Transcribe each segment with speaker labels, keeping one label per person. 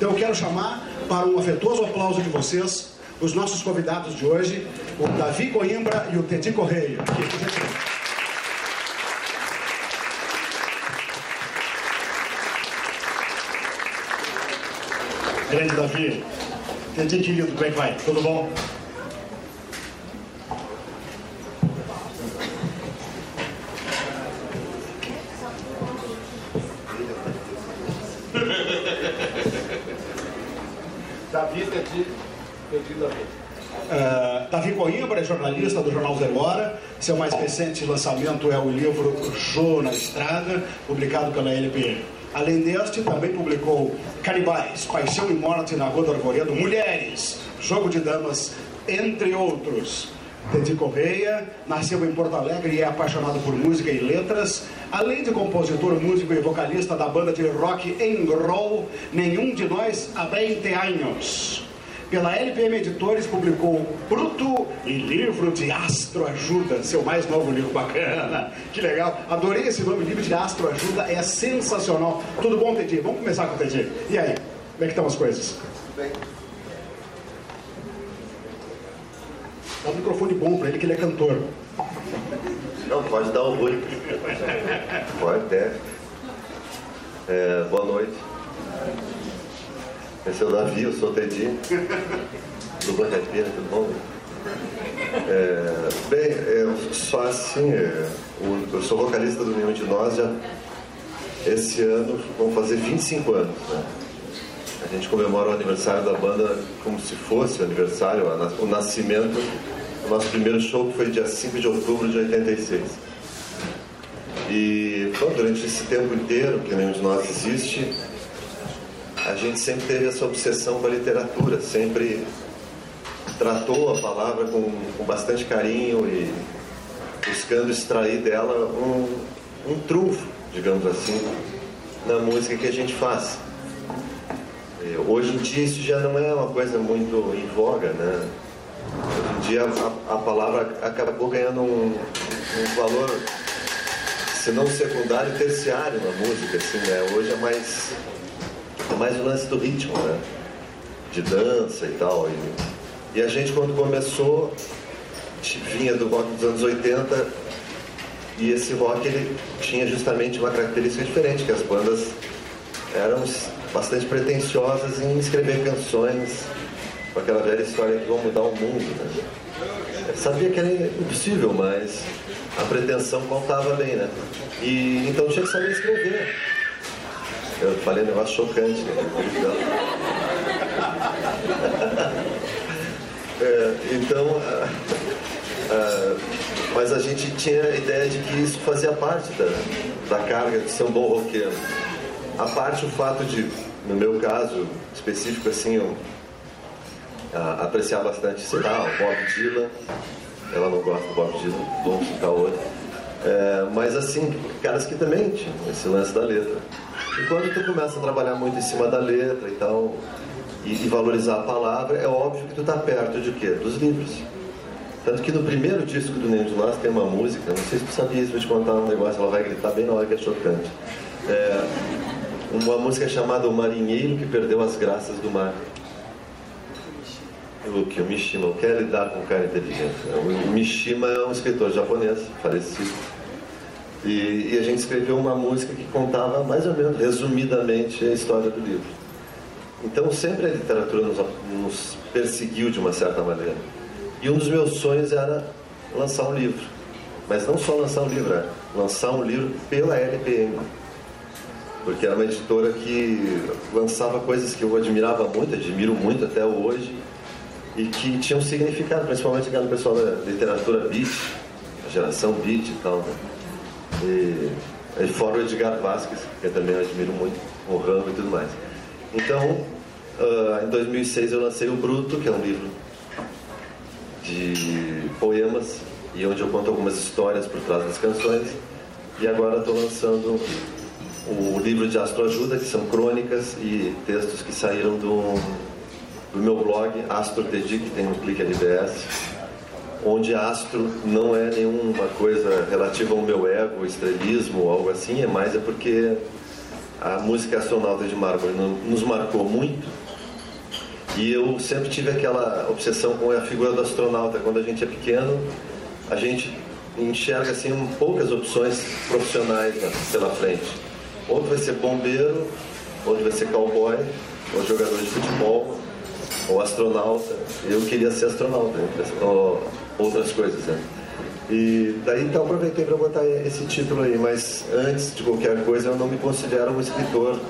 Speaker 1: Então eu quero chamar para um afetuoso aplauso de vocês os nossos convidados de hoje, o Davi Coimbra e o Teddy Correia. Grande Davi. Teddy, querido, como é que vai? Tudo bom?
Speaker 2: Davi, Teddy, Teddy, Davi.
Speaker 1: Uh, Davi Coimbra é jornalista do Jornal Zero Hora. Seu mais recente lançamento é o livro Jô na Estrada, publicado pela LPM. Além deste, também publicou Canibais, Paixão e Morte na Rua do Arvoredo, Mulheres, Jogo de Damas, entre outros. Teddy Correia nasceu em Porto Alegre e é apaixonado por música e letras. Além de compositor, músico e vocalista da banda de rock Engroll, nenhum de nós há 20 anos. Pela LPM Editores publicou Bruto e livro de Astroajuda, seu mais novo livro bacana. Que legal, adorei esse nome, livro de Astroajuda, é sensacional. Tudo bom, Teddy? Vamos começar com o Teddy. E aí, como é que estão as coisas?
Speaker 2: Tudo bem?
Speaker 1: Dá um microfone bom para ele, que ele é cantor.
Speaker 2: Não, pode dar orgulho. Pode, deve. É, boa noite. Esse é o Davi, eu sou o Teddy. Do Pira, tudo bom? É, bem, é, só assim, é, o- eu sou vocalista do Nenhum de Nós já esse ano, vão fazer 25 anos, né? A gente comemora o aniversário da banda como se fosse o aniversário, o nascimento. O nosso primeiro show foi dia 5 de outubro de 86. E bom, durante esse tempo inteiro que nenhum de nós existe, a gente sempre teve essa obsessão com a literatura, sempre tratou a palavra com, com bastante carinho e buscando extrair dela um, um trunfo, digamos assim, na música que a gente faz. E Hoje em dia isso já não é uma coisa muito em voga, né? Hoje em dia a, a palavra acabou ganhando um, um valor, se não secundário, terciário na música, assim, né? Hoje é mais, é mais o lance do ritmo, né? De dança e tal. E, e a gente quando começou vinha do rock dos anos 80 e esse rock ele tinha justamente uma característica diferente, que as bandas eram bastante pretensiosas em escrever canções com aquela velha história que vão mudar o mundo. Né? Eu sabia que era impossível, mas a pretensão contava bem, né? E então tinha que saber escrever. Eu falei um negócio chocante, né? É, então, mas a gente tinha a ideia de que isso fazia parte da, da carga de ser um bom roqueiro. A parte o fato de, no meu caso específico, assim, eu apreciar bastante, sei lá, o Bob Dylan. Ela não gosta do Bob Dylan, vamos citar outro. É, mas assim, caras que também tinham esse lance da letra. E quando tu começa a trabalhar muito em cima da letra e tal, e, e valorizar a palavra, é óbvio que tu tá perto de quê? Dos livros. Tanto que no primeiro disco do Nenhum de Nós tem uma música, não sei se tu sabia isso, vou te contar um negócio, ela vai gritar bem na hora que é chocante. É, uma música chamada O Marinheiro que Perdeu as Graças do Mar. O que o Mishima quer lidar com cara inteligente. O Mishima é um escritor japonês, falecido. E, e a gente escreveu uma música que contava mais ou menos, resumidamente, a história do livro. Então sempre a literatura nos, nos perseguiu de uma certa maneira. E um dos meus sonhos era lançar um livro. Mas não só lançar um livro, era lançar um livro pela LPM. Porque era uma editora que lançava coisas que eu admirava muito, admiro muito até hoje, e que tinham significado, principalmente aquela pessoal da literatura beat, a geração beat e tal. Né? E, fora o Edgar Vasquez, que eu também admiro muito, o Rambo e tudo mais. Então, ah, em 2006 eu lancei o Bruto, que é um livro de poemas e onde eu conto algumas histórias por trás das canções. E agora estou lançando o livro de Astroajuda, que são crônicas e textos que saíram do, do meu blog Astro Dedi, que tem no Clique RBS, onde astro não é nenhuma coisa relativa ao meu ego, estrelismo ou algo assim, é mais é porque a música Astronauta de Mármore nos marcou muito. E eu sempre tive aquela obsessão com a figura do astronauta. Quando a gente é pequeno, a gente enxerga assim poucas opções profissionais né, pela frente. Outro vai ser bombeiro, outro vai ser cowboy, ou jogador de futebol, ou astronauta. Eu queria ser astronauta, outras coisas. Né? E daí então aproveitei para botar esse título aí, mas antes de qualquer coisa eu não me considero um escritor,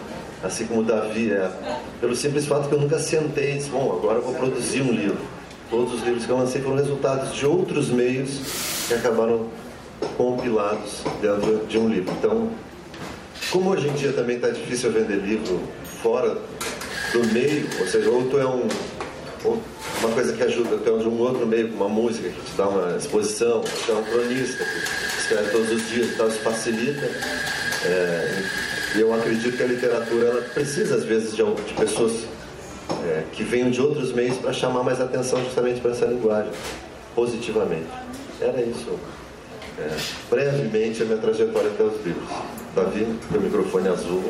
Speaker 2: assim como Davi é, pelo simples fato que eu nunca sentei e disse, bom, agora eu vou produzir um livro. Todos os livros que eu lancei foram resultados de outros meios que acabaram compilados dentro de um livro. Então, como hoje em dia também está difícil vender livro fora do meio, ou seja, ou tu é um uma coisa que ajuda, é de um outro meio, uma música que te dá uma exposição, tu é um cronista que escreve todos os dias e tal, isso facilita. É, e eu acredito que a literatura ela precisa às vezes de, de pessoas é, que venham de outros meios para chamar mais atenção justamente para essa linguagem, positivamente. Era isso. É, brevemente a minha trajetória até os livros. Davi, o microfone azul.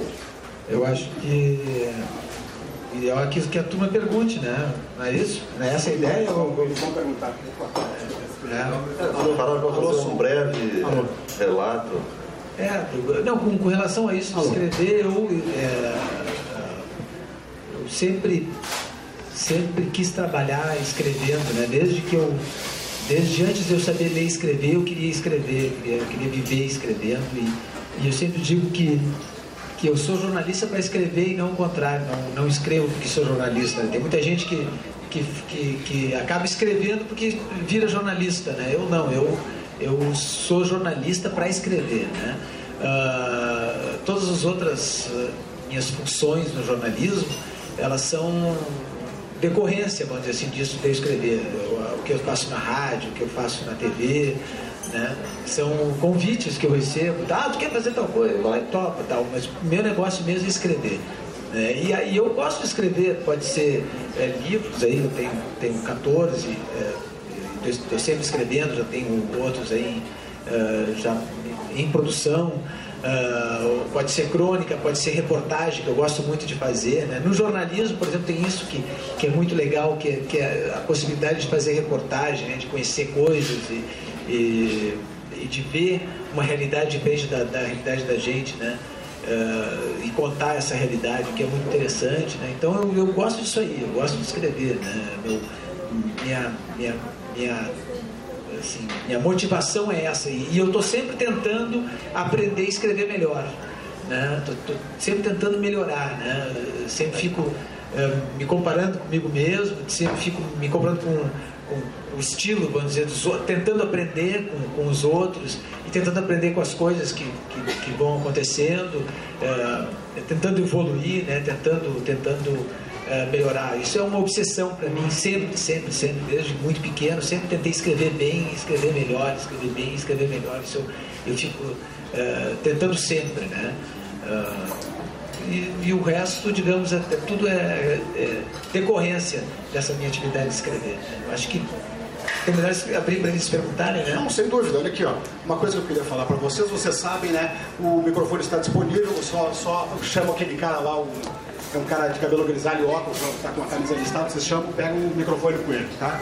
Speaker 3: Eu acho que e eu quis que a turma pergunte, né? Não é isso? Não é essa a ideia? Ou...
Speaker 1: Eles vão perguntar.
Speaker 2: É. Falaram para fazer um breve relato.
Speaker 3: É, não, com, com relação a isso de escrever, eu, é, eu sempre, sempre quis trabalhar escrevendo, né? Desde que eu desde antes de eu saber ler e escrever, eu queria escrever, eu queria, eu queria viver escrevendo. E, e, eu sempre digo que que eu sou jornalista para escrever e não o contrário, não, não escrevo porque sou jornalista. Tem muita gente que, que, que, que acaba escrevendo porque vira jornalista, né? Eu não, eu, eu sou jornalista para escrever, né? Uh, todas as outras uh, minhas funções no jornalismo, elas são decorrência, vamos dizer assim, disso de eu escrever. Eu, o que eu faço na rádio, o que eu faço na TV, né? São convites que eu recebo, tá, tu quer fazer tal coisa, eu vou e topa, tal, mas meu negócio mesmo é escrever. Né? E aí eu gosto de escrever, pode ser é, livros aí, eu tenho, tenho 14, é, estou sempre escrevendo, já tenho outros aí é, já em produção. Uh, pode ser crônica, pode ser reportagem, que eu gosto muito de fazer. Né? No jornalismo, por exemplo, tem isso que, que é muito legal, que é, que é a possibilidade de fazer reportagem, né? de conhecer coisas e, e, e de ver uma realidade diferente da, da realidade da gente, né? Uh, e contar essa realidade que é muito interessante, né? Então eu, eu gosto disso aí, eu gosto de escrever, né? Meu, minha, minha, minha, assim, minha motivação é essa e, eu estou sempre tentando aprender a escrever melhor, né? Tô sempre tentando melhorar, né? Sempre fico uh, me comparando comigo mesmo, sempre fico me comparando com com o estilo, vamos dizer, dos, tentando aprender com, com, os outros e tentando aprender com as coisas que, que, que vão acontecendo, é, tentando evoluir, né, tentando, tentando é, melhorar. Isso é uma obsessão para mim, sempre, sempre, sempre, desde muito pequeno, sempre tentei escrever bem, escrever melhor, escrever bem, escrever melhor. Isso eu, eu fico é, tentando sempre, né? E, e, o resto, digamos, é, é tudo é, é, decorrência dessa minha atividade de escrever. Eu acho que é melhor abrir para eles perguntarem, né?
Speaker 1: Não, sem dúvida. Olha aqui, ó. Uma coisa que eu queria falar para vocês, vocês sabem, né? O microfone está disponível, só, só chama aquele cara lá, o, é um cara de cabelo grisalho e óculos, está com a camisa listada, vocês chamam, pegam o microfone com ele, tá?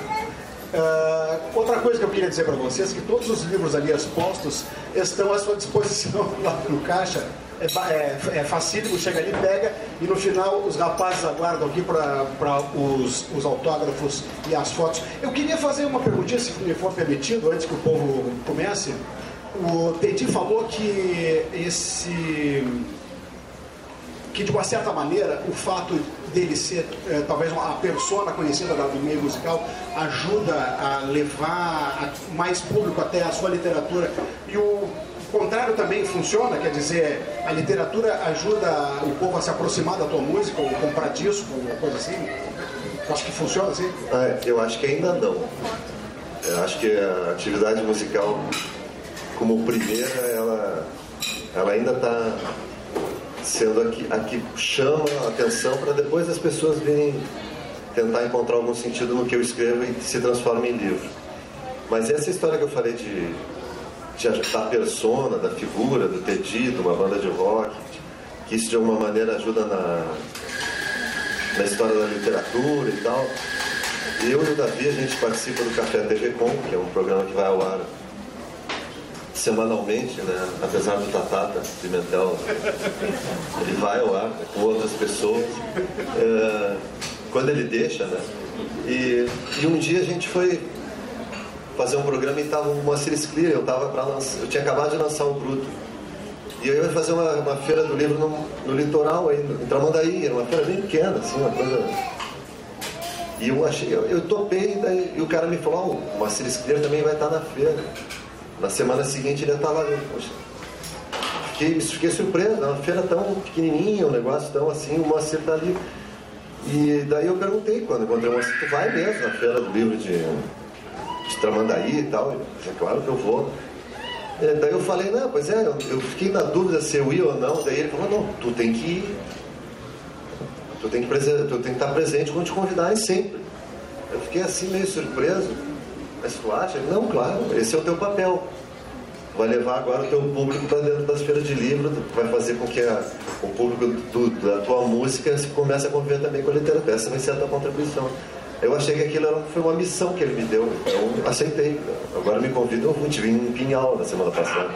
Speaker 1: Uh, outra coisa que eu queria dizer para vocês, que todos os livros ali expostos estão à sua disposição lá no caixa é, é, é facílimo, chega ali, pega e no final os rapazes aguardam aqui para os, os autógrafos e as fotos. Eu queria fazer uma perguntinha, se me for permitido, antes que o povo comece. O Teti falou que esse que de uma certa maneira o fato dele ser é, talvez uma persona conhecida do meio musical ajuda a levar mais público até a sua literatura e o o contrário também funciona, quer dizer, a literatura ajuda o povo a se aproximar da tua música, ou comprar disco, ou coisa assim? Acho que funciona assim?
Speaker 2: Ah, eu acho que ainda não. Eu acho que a atividade musical, como primeira, ela, ela ainda está sendo aqui, aqui chama a atenção para depois as pessoas virem tentar encontrar algum sentido no que eu escrevo e se transforma em livro. Mas essa história que eu falei de da persona, da figura, do ter dito, uma banda de rock, que isso de alguma maneira ajuda na, na história da literatura e tal. Eu e o Davi, a gente participa do Café TV Com, que é um programa que vai ao ar semanalmente, né? apesar do Tatata Pimentel, ele vai ao ar com outras pessoas, é, quando ele deixa, né? E, e, um dia a gente foi fazer um programa e estava o Moacir Scler, eu, tava pra lançar, eu tinha acabado de lançar o Bruto. E eu ia fazer uma, uma feira do livro no, no litoral aí, em Tramandaí, era uma feira bem pequena, assim, uma coisa e eu achei, eu, eu topei, daí, e o cara me falou, oh, o Moacir Scler também vai estar na feira. Na semana seguinte ele estava ali. Poxa, fiquei, fiquei surpreso, uma feira tão pequenininha, um negócio tão assim, o Moacir está ali. E daí eu perguntei quando encontrei o Moacir, tu vai mesmo na feira do livro de Tramandaí e tal? É claro que eu vou. E daí eu falei, não, pois é, eu, eu, fiquei na dúvida se eu ia ou não. Daí ele falou, não, tu tem que ir. Tu tem que, tu tem que estar presente quando te convidarem sempre. Eu fiquei assim meio surpreso. Mas tu acha? Não, claro, esse é o teu papel. Vai levar agora o teu público para dentro das feiras de livro, vai fazer com que a, o público do, da tua música comece a conviver também com a literatura. Essa vai ser a tua contribuição. Eu achei que aquilo era, foi uma missão que ele me deu, então aceitei. Agora me convida, eu te vi em Pinhal na semana passada.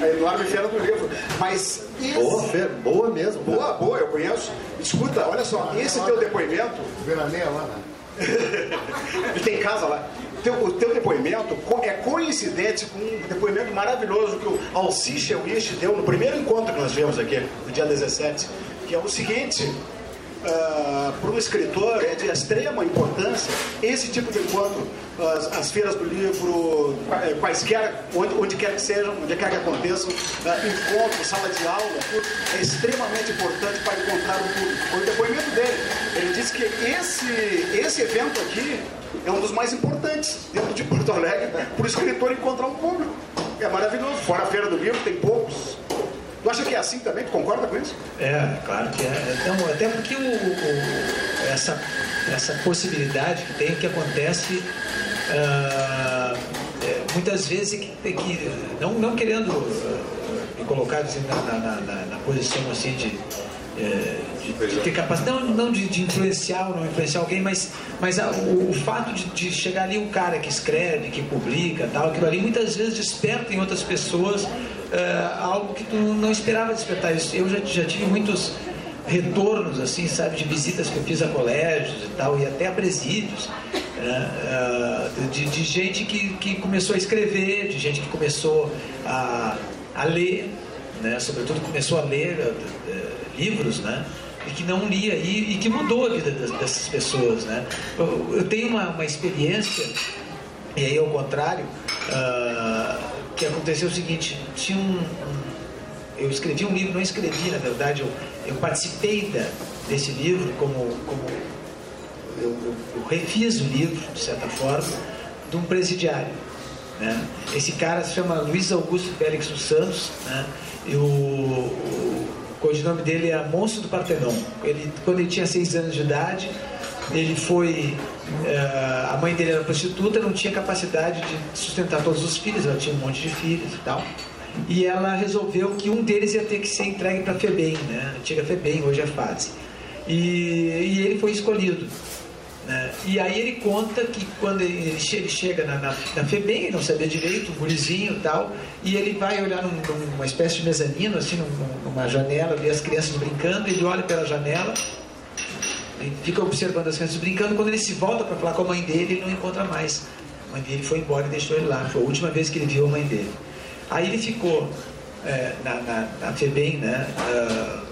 Speaker 1: A enorme feira do livro. Mas
Speaker 2: esse... Boa, feira, boa mesmo.
Speaker 1: Boa, boa, eu conheço. Escuta, olha só, esse teu depoimento.
Speaker 4: Veraneia lá, né?
Speaker 1: Ele tem casa lá. Teu, o teu depoimento é coincidente com um depoimento maravilhoso que o Alciche Elwich deu no primeiro encontro que nós tivemos aqui, no dia 17, que é o seguinte. Uh, para um escritor é de extrema importância esse tipo de encontro, as, as feiras do livro, quaisquer, onde, onde quer que sejam, onde quer que aconteçam, uh, encontro, sala de aula, é extremamente importante para encontrar o público. Foi o depoimento dele. Ele disse que esse, esse evento aqui é um dos mais importantes dentro de Porto Alegre para o escritor encontrar um público. É maravilhoso. Fora a feira do livro, tem poucos Tu acha que é assim também? Tu concorda com isso?
Speaker 3: É, claro que é. Então, até porque o, o, essa, essa possibilidade que tem, que acontece uh, é, muitas vezes que, que não, não querendo uh, me colocar assim, na, na, na, na, posição assim de, é, de, de, ter capacidade, não, não de, de, influenciar ou não influenciar alguém, mas, mas a, o, o, fato de, de, chegar ali um cara que escreve, que publica, tal, aquilo ali muitas vezes desperta em outras pessoas uh, algo que tu não esperava despertar isso. Eu já, já tive muitos retornos, assim, sabe, de visitas que eu fiz a colégios e tal, e até a presídios, uh, de, de, gente que, que começou a escrever, de gente que começou a, a ler, né, sobretudo começou a ler uh, livros, né, e que não lia e, e, que mudou a vida dessas pessoas, né. Eu, eu tenho uma, uma experiência, e aí ao contrário, uh, que aconteceu o seguinte, tinha um, um, eu escrevi um livro, não escrevi, na verdade, eu, eu participei da, desse livro como, como eu, eu, eu, refiz o livro, de certa forma, de um presidiário. Né? Esse cara se chama Luiz Augusto Félix dos Santos, né? e o, o, o codinome dele é Monstro do Partenon. Ele, quando ele tinha seis anos de idade, ele foi. Uh, a mãe dele era prostituta, não tinha capacidade de sustentar todos os filhos, ela tinha um monte de filhos e tal. E ela resolveu que um deles ia ter que ser entregue para a FEBEM, né? Antiga FEBEM, hoje é FASE. E, e ele foi escolhido. Né? E aí ele conta que quando ele, ele chega na, na, na FEBEM, não sabia direito, um gurizinho e tal, e ele vai olhar num, numa espécie de mezanino, assim, numa janela, vê as crianças brincando, ele olha pela janela fica observando as crianças brincando. Quando ele se volta para falar com a mãe dele, ele não encontra mais. A mãe dele foi embora e deixou ele lá. Foi a última vez que ele viu a mãe dele. Aí ele ficou é, na, na, na FEBEM, né? Uh,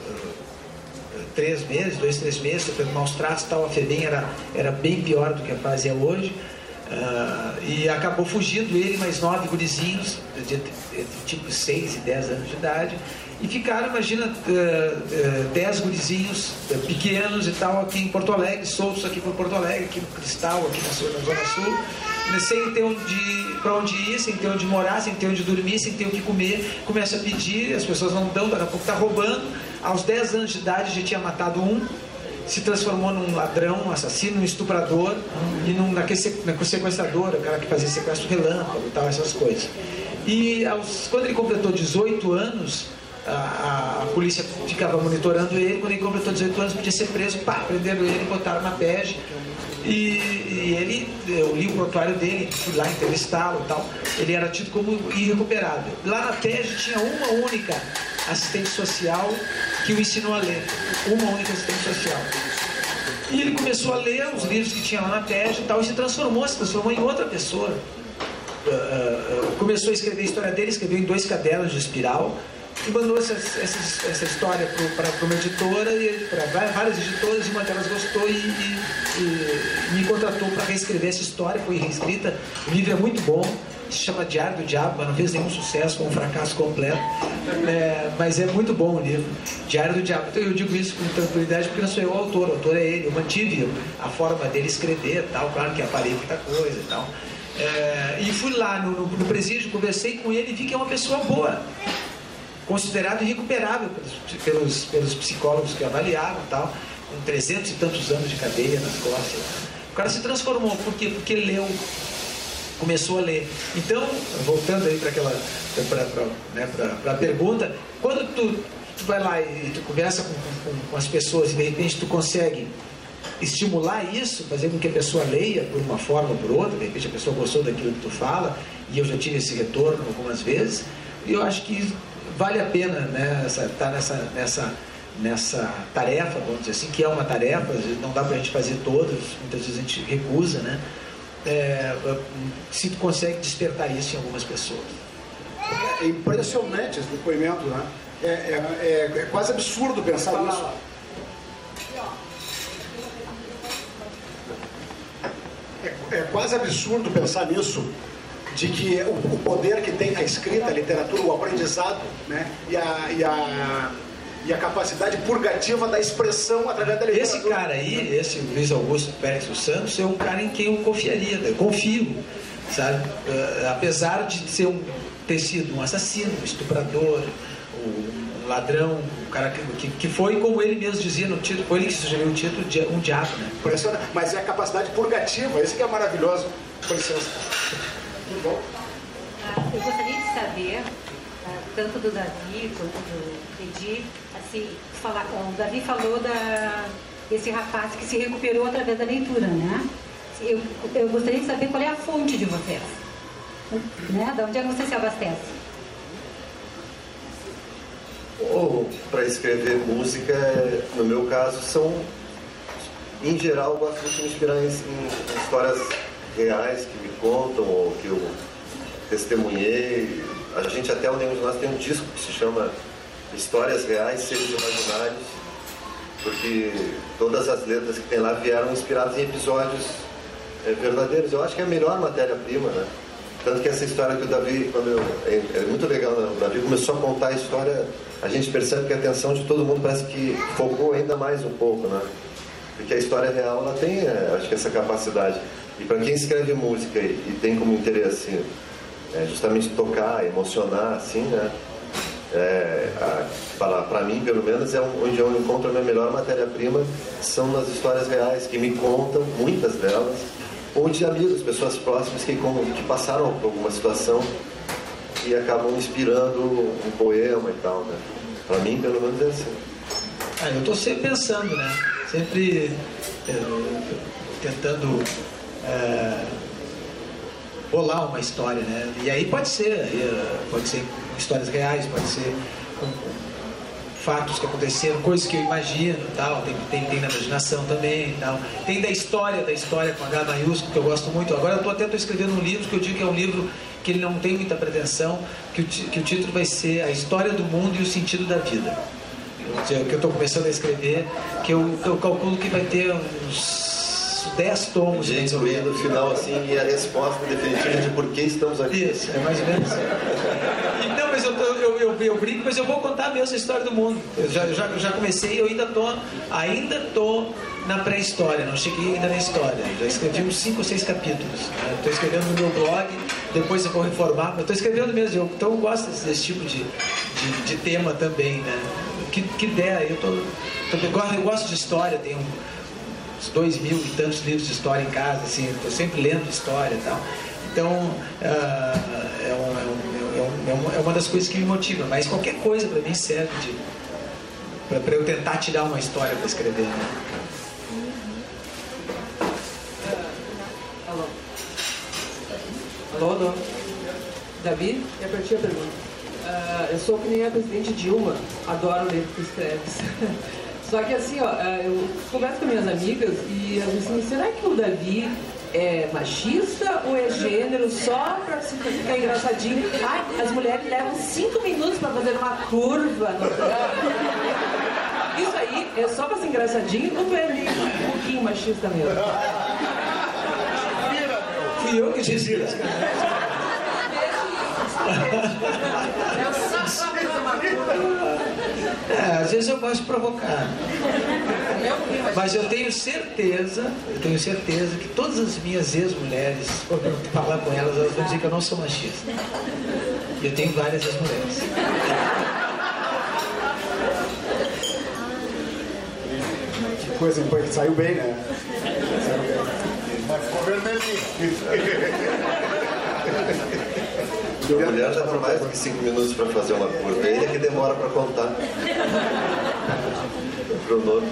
Speaker 3: três meses, dois, três meses, sofrendo maus tratos tal. A FEBEM era, era bem pior do que a fase é hoje. Uh, e acabou fugindo ele mais nove gurizinhos, de, de, de, tipo 6 e 10 anos de idade, e ficaram, imagina, uh, uh, dez gurizinhos uh, pequenos e tal aqui em Porto Alegre, soltos aqui por Porto Alegre, aqui no Cristal, aqui na, na Zona Sul, né, sem ter onde, para onde ir, sem ter onde morar, sem ter onde dormir, sem ter o que comer. Começa a pedir, as pessoas não dão, daqui a pouco está roubando. Aos 10 anos de idade já tinha matado um, se transformou num ladrão, um assassino, um estuprador e num, naquele sequestrador, o cara que fazia sequestro relâmpago e tal, essas coisas. E aos, quando ele completou 18 anos, a, a, polícia ficava monitorando ele, quando ele completou 18 anos podia ser preso, pá, prenderam ele, botaram na PEG. E, e ele, eu li o prontuário dele, fui lá entrevistá-lo e tal, ele era tido como irrecuperável. Lá na PEG tinha uma única assistente social que o ensinou a ler. Uma única assistente social. E ele começou a ler os livros que tinha lá na PEG e tal, e se transformou, se transformou em outra pessoa. Uh, uh, começou a escrever a história dele, escreveu em dois cadernos de espiral, e mandou essa, essa, essa história para uma editora, para várias editoras, e uma delas gostou e, e, e me contratou para reescrever essa história, foi reescrita. O livro é muito bom, se chama Diário do Diabo, mas não fez nenhum sucesso, com um fracasso completo. É, mas é muito bom o livro, Diário do Diabo. Então eu digo isso com tranquilidade porque não sou eu o autor, o autor é ele. Eu mantive a forma dele escrever tal, claro que aparei muita coisa e tal. É, e fui lá no, no, no presídio, conversei com ele e vi que é uma pessoa boa considerado irrecuperável pelos, pelos, psicólogos que avaliaram tal, com 300 e tantos anos de cadeia nas costas. O cara se transformou, por quê? Porque leu, começou a ler. Então, voltando aí para aquela né, para a pergunta, quando tu, tu, vai lá e tu conversa com, com, com as pessoas e de repente tu consegue estimular isso, fazer com que a pessoa leia por uma forma ou por outra, de repente a pessoa gostou daquilo que tu fala, e eu já tive esse retorno algumas vezes, e eu acho que vale a pena né, estar tá nessa, nessa, nessa tarefa, vamos dizer assim, que é uma tarefa, não dá para a gente fazer todas, muitas vezes a gente recusa, né? É, se tu consegue despertar isso em algumas pessoas.
Speaker 1: É impressionante esse depoimento, né? É, é, é, é quase absurdo pensar nisso. É, é quase absurdo pensar nisso de que o, poder que tem a escrita, a literatura, o aprendizado, né? E a, e a, e a capacidade purgativa da expressão através da literatura.
Speaker 3: Esse cara aí, esse Luiz Augusto Pérez dos Santos, é um cara em quem eu confiaria, eu confio, sabe? Uh, apesar de ser um, ter sido um assassino, um estuprador, um ladrão, um cara que, que, foi, como ele mesmo dizia no título, foi ele que sugeriu o título, um diabo, né?
Speaker 1: Mas é a capacidade purgativa, esse que é maravilhoso. Com licença.
Speaker 4: Tudo bom? Ah, eu gostaria de saber, ah, tanto do Davi quanto do Edi, assim, falar, o Davi falou da, desse rapaz que se recuperou através da leitura, né? Eu, eu gostaria de saber qual é a fonte de vocês. Né? De onde é que você se abastece?
Speaker 2: Ou para escrever música, no meu caso, são. Em geral, eu gosto de me inspirar em, em histórias reais que me contam ou que eu testemunhei. A gente até o nenhum de nós tem um disco que se chama Histórias Reais, Seres Imaginários, porque todas as letras que tem lá vieram inspiradas em episódios é, verdadeiros. Eu acho que é a melhor matéria-prima, né? Tanto que essa história que o Davi, quando eu, é, é, muito legal, né? o Davi começou a contar a história, a gente percebe que a atenção de todo mundo parece que focou ainda mais um pouco, né? Porque a história real, ela tem, é, acho que essa capacidade. E para quem escreve música e, e tem como interesse é, justamente tocar, emocionar, assim, né? É, para mim, pelo menos, é onde eu encontro a minha melhor matéria-prima são nas histórias reais que me contam, muitas delas, ou de amigos, pessoas próximas que, que passaram por alguma situação e acabam inspirando um poema e tal, né? Para mim, pelo menos, é assim.
Speaker 3: Ah, eu estou sempre pensando, né? Sempre é, tentando bolar uma história, né? E aí pode ser, é, pode ser histórias reais, pode ser com, fatos que aconteceram, coisas que eu imagino, tal. Tem, tem, tem na imaginação também, tal. Tem da história, da história com H maiúsculo que eu gosto muito. Agora eu estou até tô escrevendo um livro que eu digo que é um livro que ele não tem muita pretensão, que o, que o título vai ser A História do Mundo e o Sentido da Vida. Que eu estou começando a escrever, que eu, eu calculo que vai ter uns 10 tomos.
Speaker 2: Gente, incluindo no final assim e a resposta definitiva de por que estamos aqui.
Speaker 3: Isso, é mais ou menos. E, não, mas eu, eu, eu, eu, brinco, mas eu vou contar mesmo a história do mundo. Eu já, já, já comecei, eu ainda tô, ainda tô na pré-história, não cheguei ainda na história. Já escrevi uns 5 ou 6 capítulos. Estou escrevendo no meu blog, depois eu vou reformar, mas estou escrevendo mesmo. Eu, então eu gosto desse, desse tipo de, de, de, tema também, né? Que, que der, eu, tô, tô, eu gosto de história, tenho uns dois mil e tantos livros de história em casa, assim, estou sempre lendo história e tal. Então, uh, é, um, é, um, é, um, é uma, é uma das coisas que me motiva. Mas qualquer coisa para mim serve de para eu tentar tirar uma história para escrever. Né?
Speaker 5: Alô? Alô, alô? Davi? É para ti a pergunta. Uh, eu sou que nem a presidente Dilma, adoro ler o que tu escreves. Só que assim, ó, ah, eu converso com minhas amigas e elas dizem assim, será que o Davi é machista ou é gênero só para ficar engraçadinho? Ai, as mulheres levam cinco minutos para fazer uma curva. Isso aí é só para ser engraçadinho ou tu é um pouquinho machista mesmo?
Speaker 3: Fui eu que disse isso. É, às vezes eu gosto de provocar. Mas eu tenho certeza, eu tenho certeza que todas as minhas ex-mulheres, quando eu falar com elas, elas vão dizer que eu não sou machista. Eu tenho várias ex-mulheres.
Speaker 1: Que coisa saiu bem, né?
Speaker 6: Mas ficou vermelhinho.
Speaker 2: Minha mulher leva mais do que cinco minutos para fazer uma curva. É que demora para contar.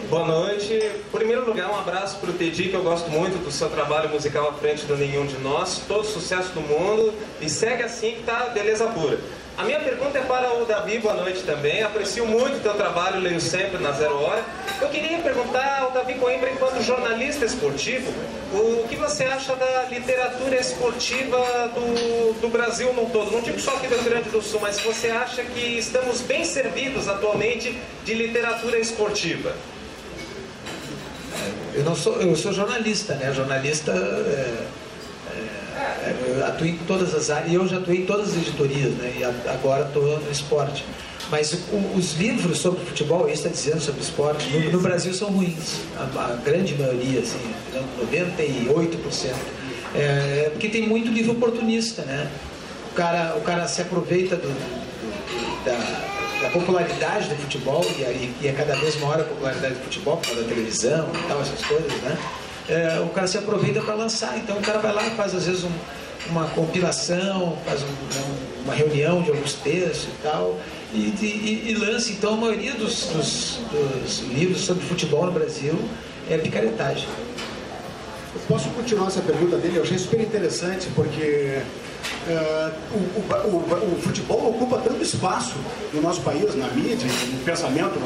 Speaker 7: Boa noite. Em primeiro lugar, um abraço para o Tedi, que eu gosto muito do seu trabalho musical à frente do Nenhum de Nós. Todo sucesso do mundo. E segue assim que tá beleza pura. A minha pergunta é para o Davi, boa noite também. Aprecio muito o teu trabalho, leio sempre na Zero Hora. Eu queria perguntar ao Davi Coimbra, enquanto jornalista esportivo, o que você acha da literatura esportiva do, do Brasil no todo? Não digo só aqui do Rio Grande do Sul, mas você acha que estamos bem servidos atualmente de literatura esportiva?
Speaker 3: Eu não sou, eu sou jornalista, né? Jornalista. É eu atuei em todas as áreas, e eu já atuei em todas as editorias, né? E agora estou no esporte. Mas o, os livros sobre futebol, isso está dizendo sobre esporte, no, no, Brasil são ruins. A, a, grande maioria, assim, 98%. É, porque tem muito livro oportunista, né? O cara, o cara se aproveita do, do, da, da, popularidade do futebol, e, aí, e é cada vez maior a popularidade do futebol, por causa da televisão e tal, essas coisas, né? É, o cara se aproveita para lançar. Então o cara vai lá e faz às vezes um, uma compilação, faz um, uma reunião de alguns textos e tal, e, e, e lança. Então a maioria dos, dos, dos, livros sobre futebol no Brasil é picaretagem.
Speaker 1: Eu posso continuar essa pergunta dele? Eu achei super interessante, porque o, o, o, o, futebol ocupa tanto espaço no nosso país, na mídia, no pensamento,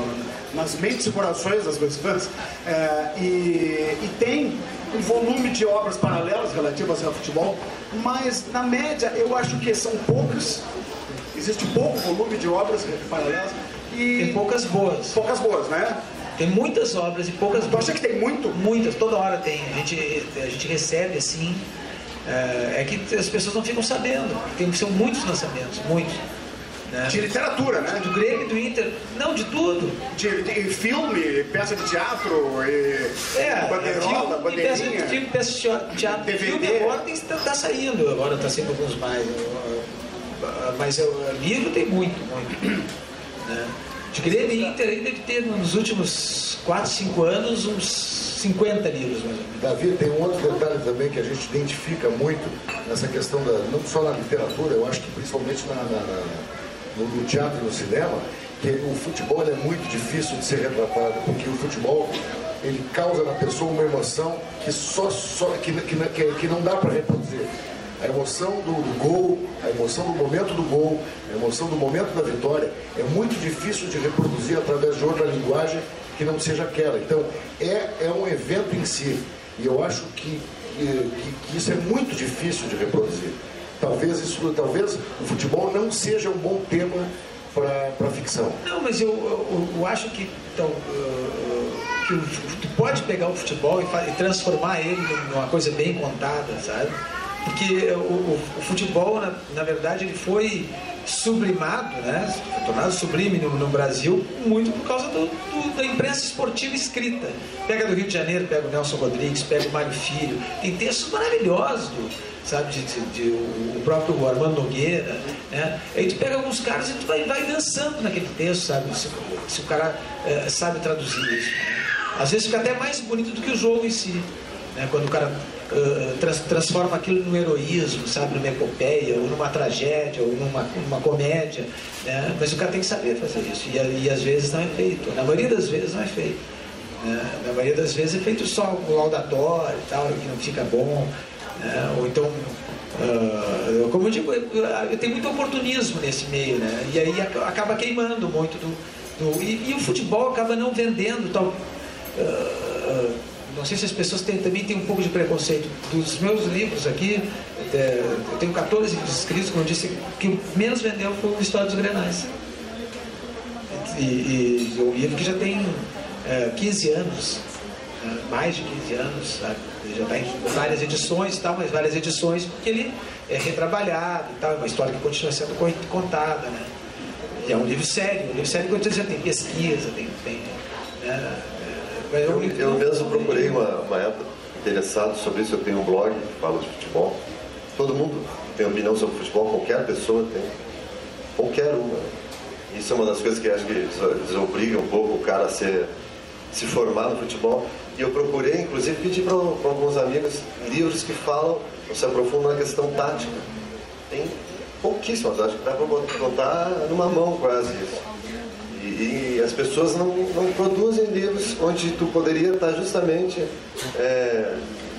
Speaker 1: nas mentes e corações das pessoas, uh, e, e, tem um volume de obras paralelas relativas ao futebol, mas na média eu acho que são poucas, existe pouco volume de obras paralelas.
Speaker 3: E tem poucas boas.
Speaker 1: Poucas boas, né?
Speaker 3: Tem muitas obras e poucas.
Speaker 1: Tu acha que tem muito?
Speaker 3: Muitas, toda hora tem. A gente, a gente recebe assim é, é, que as pessoas não ficam sabendo. Tem, são muitos lançamentos, muitos.
Speaker 1: Né? De literatura, né?
Speaker 3: Do Grêmio, do Inter, não, de tudo.
Speaker 1: De, de filme, peça de teatro, e é, bandeirola, filme, bandeirinha.
Speaker 3: Peça, filme, peça de teatro. DVD. Filme agora está tá saindo, agora está saindo alguns mais. Mas o livro tem muito, muito. Né? De Grêmio e Inter aí deve ter nos últimos 4, 5 anos uns 50 livros, mais ou menos.
Speaker 6: Davi, tem um outro detalhe também que a gente identifica muito nessa questão, da, não só na literatura, eu acho que principalmente na, na, na no, teatro e no cinema, que o futebol é muito difícil de ser retratado, porque o futebol ele causa na pessoa uma emoção que só, só que, que, que não dá para reproduzir. A emoção do, do, gol, a emoção do momento do gol, a emoção do momento da vitória é muito difícil de reproduzir através de outra linguagem que não seja aquela. Então, é, é um evento em si. E eu acho que, que, que isso é muito difícil de reproduzir. Talvez, isso, talvez o futebol não seja um bom tema para ficção.
Speaker 3: Não, mas eu, eu, eu acho que, então, uh, que tu pode pegar o futebol e, e, transformar ele numa coisa bem contada, sabe? Porque o, o, o futebol, na, na verdade, ele foi sublimado, né? tornado sublime no, no, Brasil, muito por causa do, do, da imprensa esportiva escrita. Pega do Rio de Janeiro, pega o Nelson Rodrigues, pega o Mário Filho, tem textos maravilhosos, sabe, de, de, de, o próprio Armando Nogueira, né? Aí tu pega alguns caras e tu vai, vai dançando naquele texto, sabe, se, se o cara é, sabe traduzir isso. Às vezes fica até mais bonito do que o jogo em si, né? Quando o cara uh, trans, transforma aquilo num heroísmo, sabe, numa epopeia, ou numa tragédia, ou numa, numa comédia. Né? Mas o cara tem que saber fazer isso. E, e às vezes não é feito. Na maioria das vezes não é feito. Né? Na maioria das vezes é feito só o laudatório e tal, que não fica bom. Né? Ou então Uh, como eu digo, tenho muito oportunismo nesse meio, né? E aí acaba queimando muito do. do e, e, o futebol acaba não vendendo tal. Uh, uh, não sei se as pessoas têm, também têm um pouco de preconceito. Dos meus livros aqui, é, eu tenho 14 livros escritos, como eu disse, que o menos vendeu foi o História dos Grenais. E, e, e um livro que já tem é, 15 anos, né? mais de 15 anos, sabe? já está em várias edições tal, mas várias edições porque ele é retrabalhado e tal, é uma história que continua sendo contada, né? E é um livro sério, um livro sério que já tem pesquisa, tem. tem né?
Speaker 2: Eu, eu mesmo procurei uma, uma época interessado sobre isso, eu tenho um blog que fala de futebol. Todo mundo tem opinião sobre futebol, qualquer pessoa tem. Qualquer uma. Isso é uma das coisas que acho que desobriga um pouco o cara a ser, se formar no futebol. E eu procurei, inclusive, pedir para alguns amigos livros que falam, se aprofundam na questão tática. Tem pouquíssimos, acho que dá para botar numa mão quase isso. E, as pessoas não, não produzem livros onde tu poderia estar justamente é,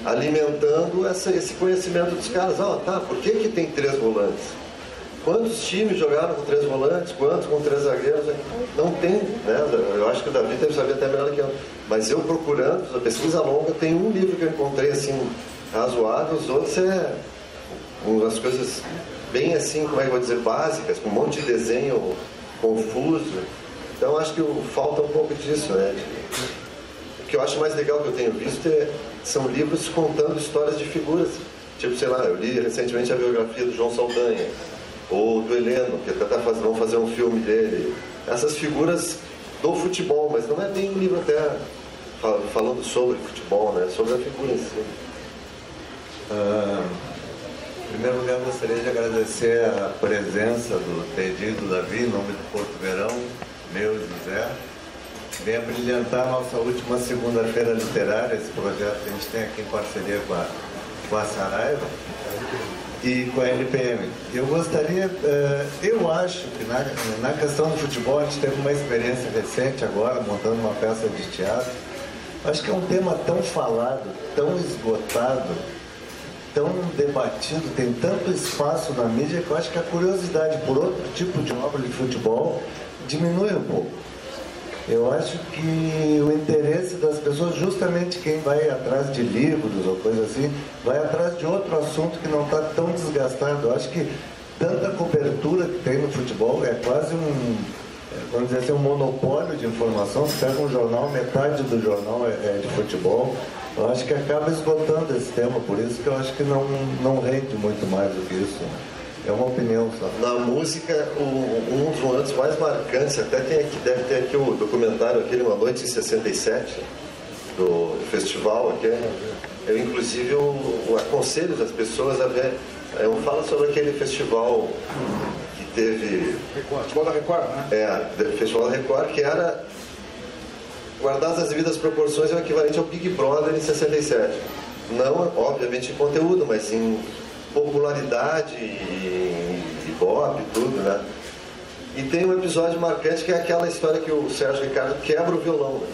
Speaker 2: alimentando essa, esse conhecimento dos caras. Ah, tá, por que, que tem três volantes? Quantos times jogaram com três volantes? Quantos com três zagueiros? Não tem, né? Eu acho que o Davi deve saber até melhor que eu. Mas eu procurando, a pesquisa longa, tem um livro que eu encontrei assim, razoável, os outros é umas coisas bem assim, como é que eu vou dizer, básicas, com um monte de desenho confuso. Então acho que falta um pouco disso, né? O que eu acho mais legal que eu tenho visto é, são livros contando histórias de figuras. Tipo, sei lá, eu li recentemente a biografia do João Saldanha ou do Heleno, que até tá fazendo, vão fazer um filme dele. Essas figuras do futebol, mas não é bem um livro até falando sobre futebol, né? sobre a figura em si.
Speaker 8: Uh, em primeiro lugar, gostaria de agradecer a presença do Teddy do Davi, em nome do Porto Verão, meu José. Vem brilhantar a nossa última segunda-feira literária, esse projeto que a gente tem aqui em parceria com a, com a Saraiva e com a LPM. Eu gostaria, uh, eu acho que na, na questão do futebol a gente teve uma experiência recente agora, montando uma peça de teatro. Acho que é um tema tão falado, tão esgotado, tão debatido, tem tanto espaço na mídia que eu acho que a curiosidade por outro tipo de obra de futebol diminui um pouco. Eu acho que o interesse das pessoas, justamente quem vai atrás de livros ou coisa assim, vai atrás de outro assunto que não está tão desgastado. Eu acho que tanta cobertura que tem no futebol é quase um, vamos dizer assim, um monopólio de informação. Você pega um jornal, metade do jornal é, é de futebol. Eu acho que acaba esgotando esse tema, por isso que eu acho que não, não rende muito mais do que isso. É uma opinião só.
Speaker 2: Na música, o, um dos momentos mais marcantes, até tem aqui, deve ter aqui o documentário aquele Uma Noite em 67, do festival aqui. Eu inclusive eu, eu aconselho as pessoas a ver. Eu falo sobre aquele festival que teve.
Speaker 6: Record, Festival da Record, né?
Speaker 2: É, Festival da Record, que era guardadas as devidas proporções, é o equivalente ao Big Brother em 67. Não, obviamente, em conteúdo, mas em popularidade e, pop e tudo, né? E tem um episódio marcante que é aquela história que o Sérgio Ricardo quebra o violão. Né?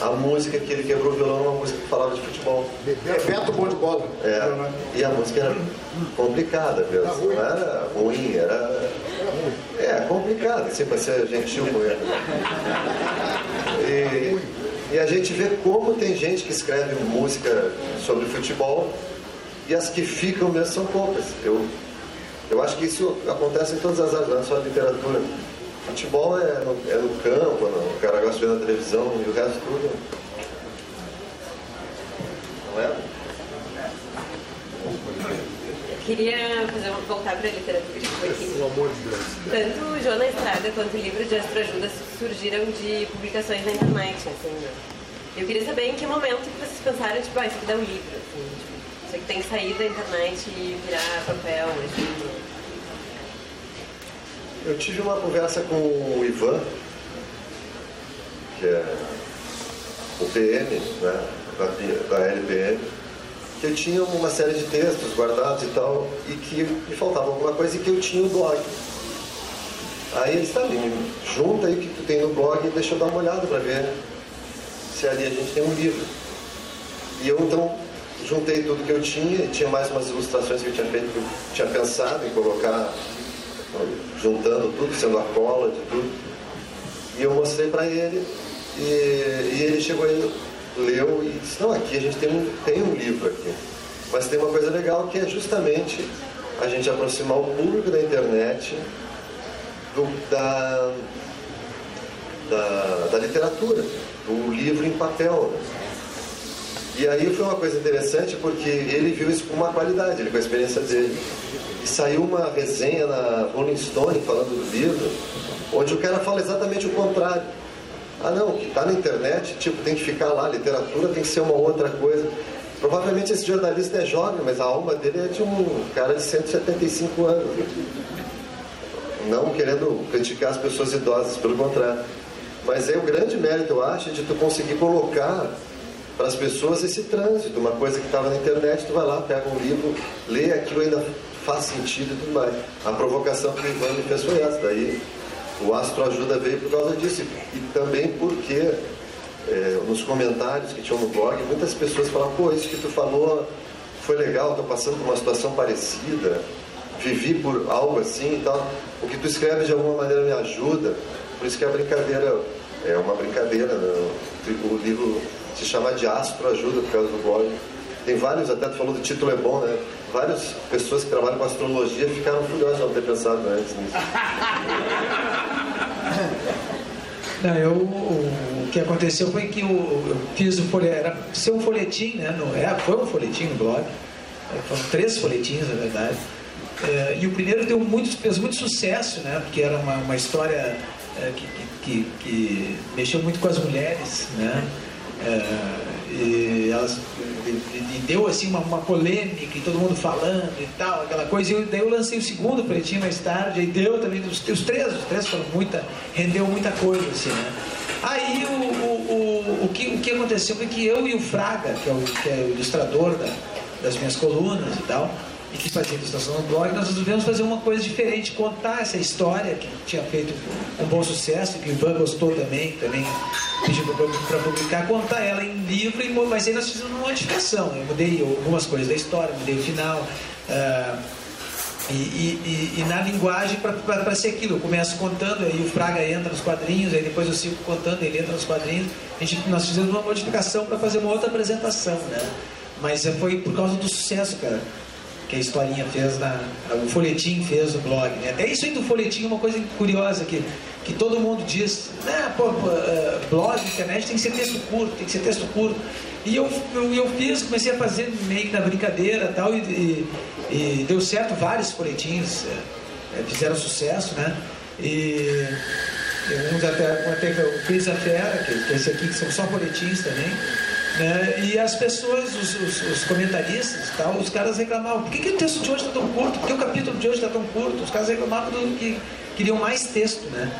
Speaker 2: A música que ele quebrou o violão é uma música que falava de futebol.
Speaker 6: Bebeto bom de bola.
Speaker 2: É, e a música era complicada, viu? Não era ruim, era. É, complicada, assim, para ser gentil com ele. E, e a gente vê como tem gente que escreve música sobre futebol e as que ficam mesmo são poucas. Eu, eu acho que isso acontece em todas as áreas, não é só a literatura. Futebol é no, é no campo, no, o cara gosta de ver na televisão e o resto tudo. Não é?
Speaker 9: Queria fazer uma, voltar para a literatura aqui. Pelo amor de Deus. Tanto o João na Estrada quanto o livro de Astroajuda surgiram de publicações na internet. Assim, né? Eu queria saber em que momento vocês pensaram, tipo, ah, isso aqui dá um livro. Assim, tipo, você tem que sair da internet e virar papel. Assim.
Speaker 2: Eu tive uma conversa com o Ivan, que é o PM, né, da, da LPM, que eu tinha uma série de textos guardados e tal, e que me faltava alguma coisa e que eu tinha o blog. Aí ele está ali, junta aí o que tu tem no blog e deixa eu dar uma olhada para ver se ali a gente tem um livro. E eu então juntei tudo que eu tinha, tinha mais umas ilustrações que eu tinha feito, que eu tinha pensado em colocar, juntando tudo, sendo a cola de tudo. E eu mostrei para ele, e, e ele chegou aí, leu e disse, não, aqui a gente tem um, tem um livro aqui. Mas tem uma coisa legal que é justamente a gente aproximar o público da internet do, da, da, da literatura, do livro em papel. Né? E aí foi uma coisa interessante porque ele viu isso com uma qualidade, ele com a experiência dele. E saiu uma resenha na Rolling Stone falando do livro, onde o cara fala exatamente o contrário. Ah não, que está na internet, tipo, tem que ficar lá, literatura tem que ser uma outra coisa. Provavelmente esse jornalista é jovem, mas a alma dele é de um cara de 175 anos. Não querendo criticar as pessoas idosas, pelo contrário. Mas é o grande mérito, eu acho, de tu conseguir colocar para as pessoas esse trânsito, uma coisa que estava na internet, tu vai lá, pega um livro, lê aquilo ainda faz sentido e tudo mais. A provocação que o Ivan me fez foi essa, daí o Astro Ajuda veio por causa disso e também porque é, nos comentários que tinham no blog, muitas pessoas falavam, pô, isso que tu falou foi legal, estou passando por uma situação parecida, vivi por algo assim e tal. O que tu escreve de alguma maneira me ajuda, por isso que a brincadeira é uma brincadeira, né? o livro se chama de Astro Ajuda por causa do blog. Tem vários, até tu falou do título é bom, né? Várias pessoas que trabalham com astrologia ficaram furiosas de não ter pensado antes nisso.
Speaker 3: Não, eu, o que aconteceu foi que eu, eu fiz o folhetim, era ser um folhetim, né? No, é, foi um folhetim no blog. É, foram três folhetins, na verdade. É, e o primeiro deu muito, fez muito sucesso, né? Porque era uma, uma história é, que, que, que, mexeu muito com as mulheres, né? É, e, elas, e, e, deu assim uma, uma, polêmica e todo mundo falando e tal, aquela coisa. E daí eu lancei o segundo pretinho mais tarde, e deu também, os, os três, os três foram muita, rendeu muita coisa, assim, né? Aí o, o, o, o, que, o que aconteceu foi que eu e o Fraga, que é o, que é o ilustrador da, das minhas colunas e tal, e que fazia ilustração no blog, nós resolvemos fazer uma coisa diferente, contar essa história que tinha feito um bom sucesso, que o Ivan gostou também, também pediu para publicar, contar ela em livro, mas aí nós fizemos uma modificação. Eu mudei algumas coisas da história, mudei o final. Uh, e, e, e, na linguagem para ser aquilo, eu começo contando, aí o Fraga entra nos quadrinhos, aí depois eu sigo contando, ele entra nos quadrinhos. A gente, nós fizemos uma modificação para fazer uma outra apresentação, né? Mas foi por causa do sucesso, cara que a historinha fez na. O folhetim fez no blog. Né? Até isso aí do folhetim é uma coisa curiosa que, que todo mundo diz, né, pô, uh, blog, internet tem que ser texto curto, tem que ser texto curto. E eu, eu, eu fiz, comecei a fazer meio na brincadeira tal, e, e, e deu certo vários folhetins, é, fizeram sucesso, né? E uns até, até o Cris a Fera, que, que esse aqui que são só folhetins também. Né? E as pessoas, os, os, os comentaristas, tal, os caras reclamavam, por que, que o texto de hoje está tão curto? Por que o capítulo de hoje está tão curto? Os caras reclamavam do que queriam mais texto, né?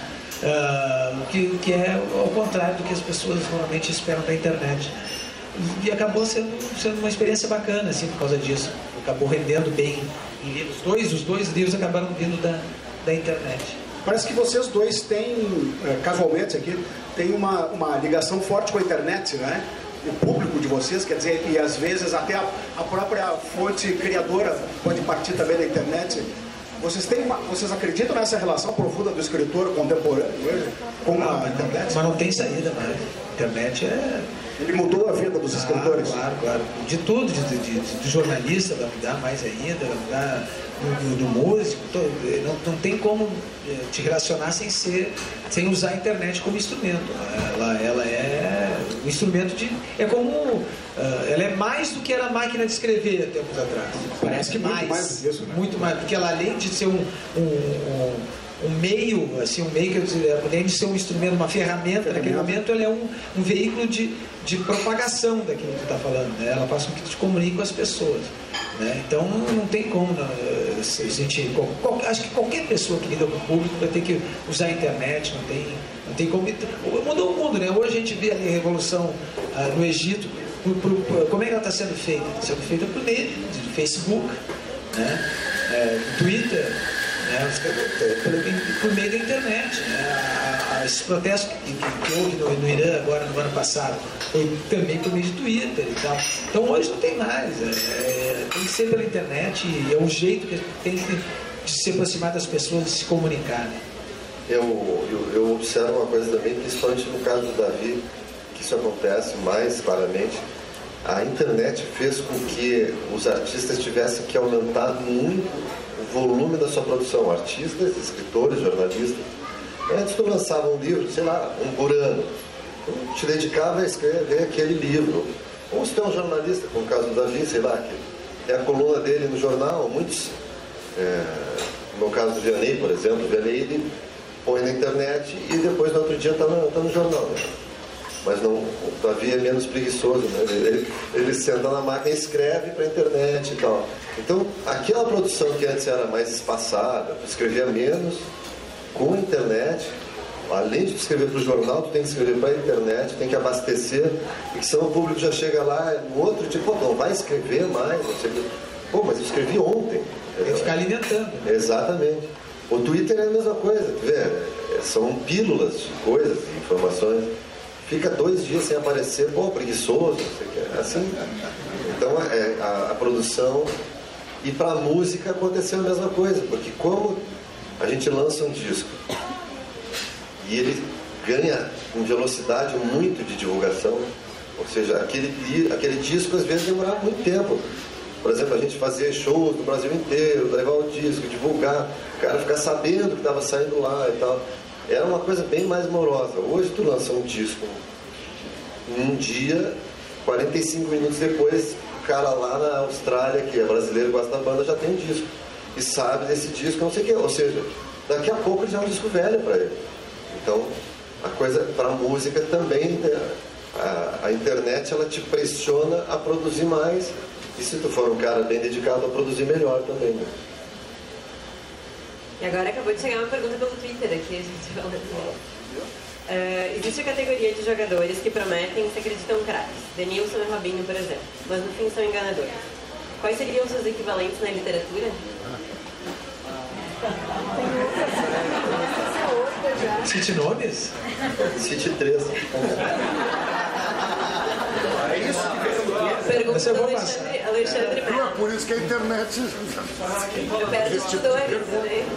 Speaker 3: Uh, que, que é ao contrário do que as pessoas normalmente esperam da internet. E acabou sendo, sendo uma experiência bacana, assim, por causa disso. Acabou rendendo bem em livros. Dois, os dois livros acabaram vindo da, da internet.
Speaker 1: Parece que vocês dois têm, eh, casualmente aqui, tem uma, uma ligação forte com a internet, né? O público de vocês, quer dizer, e às vezes até a, a própria fonte criadora pode partir também da internet. Vocês, têm uma, vocês acreditam nessa relação profunda do escritor contemporâneo hoje com
Speaker 3: ah,
Speaker 1: a internet?
Speaker 3: Mas não tem saída mais. A internet é.
Speaker 1: Ele mudou a vida dos escritores?
Speaker 3: Claro, claro. De tudo, de, de, de, do jornalista vai mudar mais ainda, vai mudar do, do, músico. Todo, não, não tem como eh, te relacionar sem ser, sem usar a internet como instrumento. Ela, ela é um instrumento de. É como. Uh, ela é mais do que era a máquina de escrever tempos atrás. Parece que mais.
Speaker 1: Muito mais isso, né?
Speaker 3: Muito mais, porque ela além de ser um, um, um um meio, assim, um meio que eu dizer, além de ser um instrumento, uma ferramenta, naquele momento ela é um, um veículo de, de propagação daquilo que tu está falando, né? ela faz com que te comunique com as pessoas. Né? Então não tem como, não, né? a gente, qual, acho que qualquer pessoa que lida com o público vai ter que usar a internet, não tem, não tem como. Mudou o mundo, né? Hoje a gente vê ali a revolução ah, no Egito, por, por, como é que ela está sendo feita? Está sendo feita por meio de Facebook, né? É, Twitter, né? por meio da internet. Né? Esses protestos que, que, que houve no, no, Irã agora no ano passado foi também por meio de Twitter e tal. Então hoje não tem mais. É, é, tem que ser pela internet e é o jeito que tem que se aproximar das pessoas e se comunicar. Né?
Speaker 2: Eu, eu, eu observo uma coisa também, principalmente no caso do Davi, que isso acontece mais claramente. A internet fez com que os artistas tivessem que aumentar muito volume da sua produção. Artistas, escritores, jornalistas. Antes tu lançava um livro, sei lá, um por ano. Te dedicava a escrever aquele livro. Ou se tem um jornalista, como o caso do Davi, sei lá, que é a coluna dele no jornal, muitos, é, no caso do Vianney, por exemplo, o Vianney ele põe na internet e depois no outro dia está no, tá no jornal. Né? Mas não, o Davi é menos preguiçoso, né? ele, ele senta na máquina e escreve para a internet e tal. Então, aquela produção que antes era mais espaçada, escrevia menos, com a internet, além de escrever para o jornal, tu tem que escrever para a internet, tem que abastecer, e que senão o público já chega lá no outro dia, pô, não vai escrever mais, pô, mas eu escrevi ontem.
Speaker 3: Tem que ficar alimentando.
Speaker 2: Exatamente. O Twitter é a mesma coisa, vê? É, são pílulas de coisas, de informações. Fica dois dias sem aparecer, pô, preguiçoso, é assim. Então é, a, a produção. E para a música aconteceu a mesma coisa, porque como a gente lança um disco e ele ganha com velocidade muito de divulgação, ou seja, aquele, aquele disco às vezes demorava muito tempo. Por exemplo, a gente fazia shows no Brasil inteiro, levar o disco, divulgar, o cara ficar sabendo que estava saindo lá e tal. Era uma coisa bem mais morosa. Hoje tu lança um disco um dia, 45 minutos depois, o cara lá na Austrália, que é brasileiro, gosta da banda, já tem um disco. E sabe desse disco, não sei o que. Ou seja, daqui a pouco já é um disco velho para ele. Então, a coisa para a música também, né? a, a internet ela te pressiona a produzir mais e se tu for um cara bem dedicado a produzir melhor também, né?
Speaker 9: E agora acabou de chegar uma pergunta pelo Twitter aqui, a gente falou. Uh, existe a categoria de jogadores que prometem e se acreditam craques, Denilson e Robinho, por exemplo, mas no fim são enganadores. Quais seriam seus equivalentes na literatura?
Speaker 3: Cite nomes?
Speaker 2: Cite três.
Speaker 9: É Pergunta do Alexandre, Alexandre
Speaker 6: Melo. Por isso que a internet.
Speaker 9: Peço os dois, né?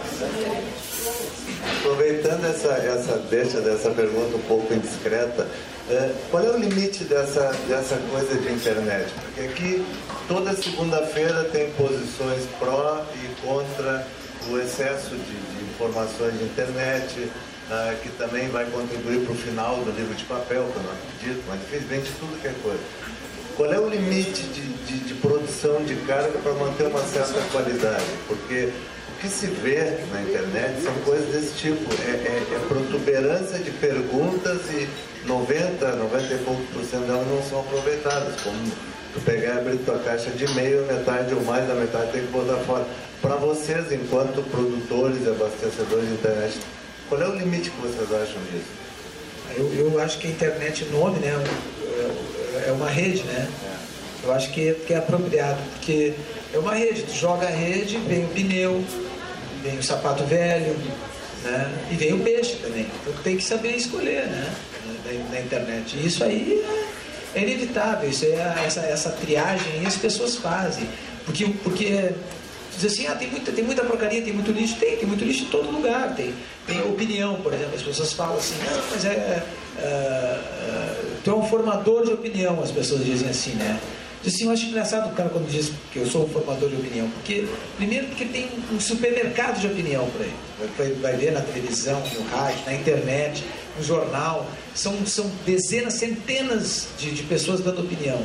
Speaker 8: Aproveitando essa, essa deixa dessa pergunta um pouco indiscreta, é, qual é o limite dessa, dessa coisa de internet? Porque aqui toda segunda-feira tem posições pró e contra o excesso de, de informações de internet, ah, que também vai contribuir para o final do livro de papel, que eu não acredito, mas infelizmente tudo que é coisa. Qual é o limite de, de, de produção de carga para manter uma certa qualidade? Porque o que se vê na internet são coisas desse tipo, é, é, é protuberância de perguntas e 90, 90 e poucos por cento delas não são aproveitadas, como tu pegar e abrir tua caixa de e-mail, metade ou mais da metade tem que botar fora. Para vocês, enquanto produtores e abastecedores de internet, qual é o limite que vocês acham disso?
Speaker 3: Eu, eu acho que a internet, nome, né, é, é uma rede, né? Eu acho que, que é apropriado, porque é uma rede. Tu joga a rede, vem o pneu, vem o sapato velho, né? E vem o peixe também. Então tu tem que saber escolher, né? Na, na internet. E isso aí é, é inevitável. Isso é essa, essa triagem as pessoas fazem. Porque, porque diz assim, ah, tem muita, tem muita porcaria, tem muito lixo. Tem, tem muito lixo em todo lugar. Tem, tem opinião, por exemplo. As pessoas falam assim, não, mas é, é, é, tu é um formador de opinião, as pessoas dizem assim, né? Diz assim, eu acho engraçado o cara quando diz que eu sou um formador de opinião, porque, primeiro, porque tem um supermercado de opinião por aí. Vai, ver na televisão, no rádio, na internet, no jornal. São, são dezenas, centenas de, de pessoas dando opinião.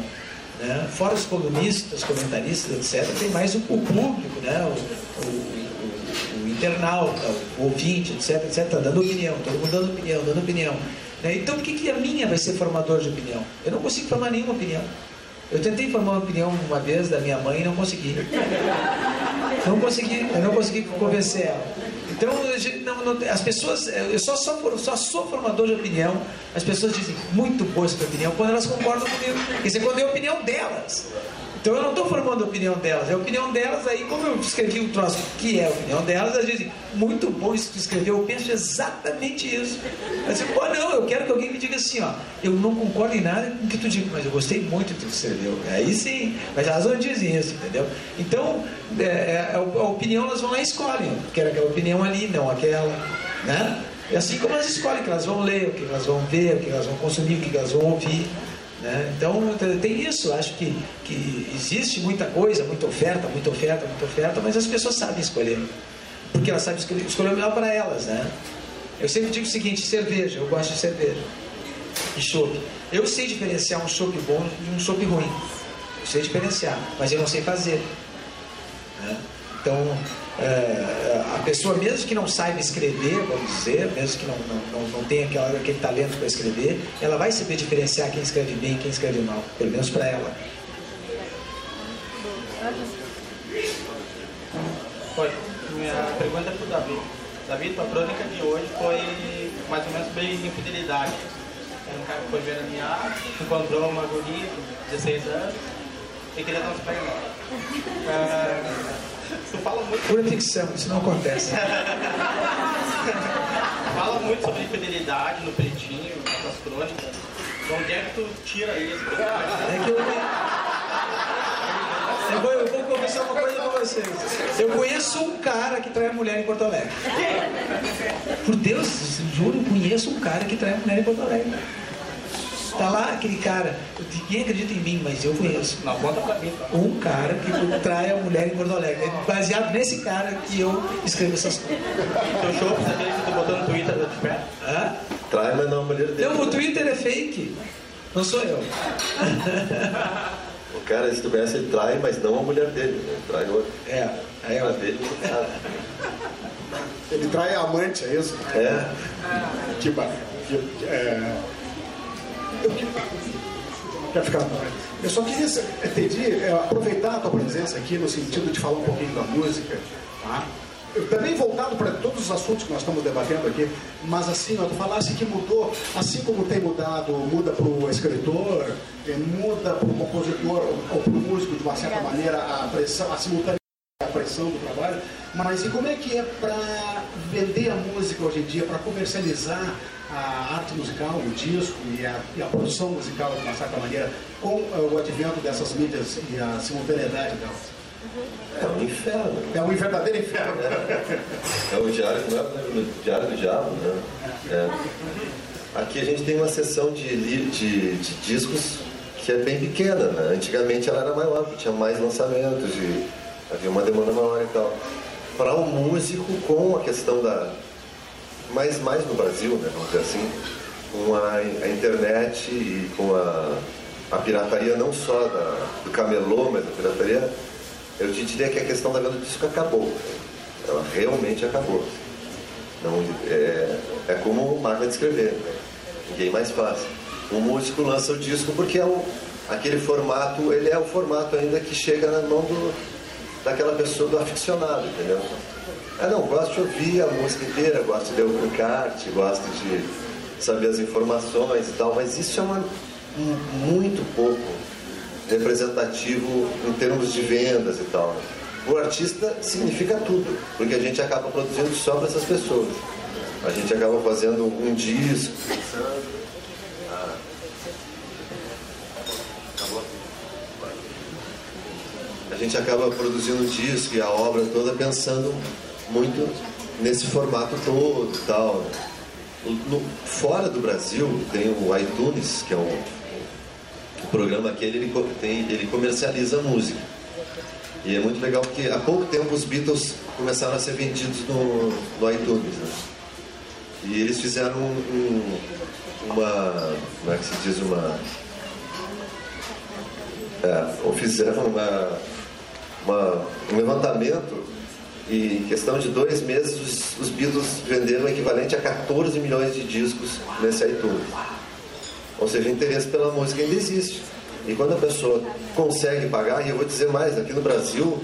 Speaker 3: Né? Fora os colunistas, comentaristas, etc., tem mais o, o público, né? o, o, o, internauta, o ouvinte, etc., etc., dando opinião, todo mundo dando opinião, dando opinião. Né? Então, por que, que a minha vai ser formador de opinião? Eu não consigo formar nenhuma opinião. Eu tentei formar uma opinião uma vez da minha mãe e não consegui. Não consegui, eu não consegui convencer ela. Então, não, não, as pessoas, eu só sou, só sou formador de opinião, as pessoas dizem muito boa essa opinião quando elas concordam comigo. Quer dizer, quando é a opinião delas. Então eu não estou formando a opinião delas, é a opinião delas aí, como eu escrevi um troço que é a opinião delas, elas dizem, muito bom isso que escreveu, eu penso exatamente isso. Mas eu, pô, não, eu quero que alguém me diga assim, ó, eu não concordo em nada com o que tu diz, mas eu gostei muito do que tu escreveu. Aí sim, mas elas não dizem isso, entendeu? Então, é, é a, opinião elas vão lá e escolhem, quero aquela opinião ali, não aquela, né? E assim como elas escolhem o que elas vão ler, o que elas vão ver, o que elas vão consumir, o que elas vão ouvir. Né? Então tem isso, acho que, que existe muita coisa, muita oferta, muita oferta, muita oferta, mas as pessoas sabem escolher. Porque elas sabem escolher, escolher o melhor para elas. Né? Eu sempre digo o seguinte, cerveja, eu gosto de cerveja. E chopp. Eu sei diferenciar um chopp bom de um chopp ruim. Eu sei diferenciar, mas eu não sei fazer. Né? Então, é, a pessoa, mesmo que não saiba escrever, vamos dizer, mesmo que não, não, não, não tenha aquela, aquele talento para escrever, ela vai saber diferenciar quem escreve bem e quem escreve mal, pelo menos para ela.
Speaker 10: Oi, minha pergunta é para o Davi. Davi, tua crônica de hoje foi mais ou menos bem infidelidade. Era um cara que foi ver a minha arte, encontrou uma guria de 16 anos e queria dar uns pés. Tu fala muito.
Speaker 3: Pura ficção, isso não acontece.
Speaker 10: fala muito sobre infidelidade no pretinho, nas crônicas. De onde é que tu tira isso? É que eu.
Speaker 3: Eu vou, eu vou confessar uma coisa pra vocês. Eu conheço um cara que trai a mulher em Porto Alegre. Por Deus, juro, conheço um cara que trai a mulher em Porto Alegre. Tá lá aquele cara, ninguém acredita em mim, mas eu conheço.
Speaker 10: Não, conta pra mim.
Speaker 3: Um cara que trai a mulher em Porto Alegre. É baseado nesse cara que eu escrevo essas coisas.
Speaker 10: Teu show, você que tu botou no Twitter de pé?
Speaker 3: Hã?
Speaker 2: Trai, mas não a mulher dele.
Speaker 3: Não, o Twitter é fake. Não sou eu.
Speaker 2: o cara, se tu conhece, ele trai, mas não a mulher dele. Né? Trai outro.
Speaker 3: É, aí eu...
Speaker 2: dele.
Speaker 1: Ele trai a amante, é isso?
Speaker 2: É.
Speaker 1: Tipo, é, eu quero ficar Eu só queria pedir, é, aproveitar a tua presença aqui no sentido de falar um pouquinho da música, tá? Também voltado para todos os assuntos que nós estamos debatendo aqui, mas assim, tu falasse que mudou, assim como tem mudado, muda para o escritor, é, muda para o compositor ou para o músico de uma certa maneira a pressão, a simultânea pressão do trabalho, mas e como é que é para vender a música hoje em dia, para comercializar a arte musical, o disco e a, e a, produção musical de uma certa maneira, com uh, o advento dessas mídias e a simultaneidade delas?
Speaker 2: É um inferno.
Speaker 1: É um verdadeiro inferno.
Speaker 2: É, é o diário, não é o diário do diabo, né? É. Aqui a gente tem uma sessão de, de, de, discos que é bem pequena, né? Antigamente ela era maior, porque tinha mais lançamentos e havia uma demanda maior e tal. Para o um músico, com a questão da, mas mais no Brasil, né, vamos dizer assim, com a, a internet e com a, a pirataria não só da, do camelô, mas a pirataria, eu te diria que a questão da venda do disco acabou. Ela realmente acabou. Não, é, é como máquina de escrever. Ninguém mais faz. O músico lança o disco porque é o, aquele formato, ele é o formato ainda que chega na mão do, daquela pessoa, do aficionado, entendeu? Ah, não, gosto de ouvir a música inteira, gosto de ler o encarte, gosto de saber as informações e tal, mas isso é uma, muito pouco representativo em termos de vendas e tal. O artista significa tudo, porque a gente acaba produzindo só para essas pessoas. A gente acaba fazendo um disco. A gente acaba produzindo um disco e a obra toda pensando muito nesse formato todo e tal. No, fora do Brasil tem o iTunes, que é um, um programa que ele, tem, ele comercializa música. E é muito legal porque há pouco tempo os Beatles começaram a ser vendidos no, no iTunes. Né? E eles fizeram um, um, uma. Como é que se diz? Uma. É, ou fizeram uma, uma, um levantamento e em questão de dois meses, os, os Beatles venderam o equivalente a 14 milhões de discos nesse iTunes. Ou seja, o interesse pela música ainda existe. E quando a pessoa consegue pagar, e eu vou dizer mais, aqui no Brasil,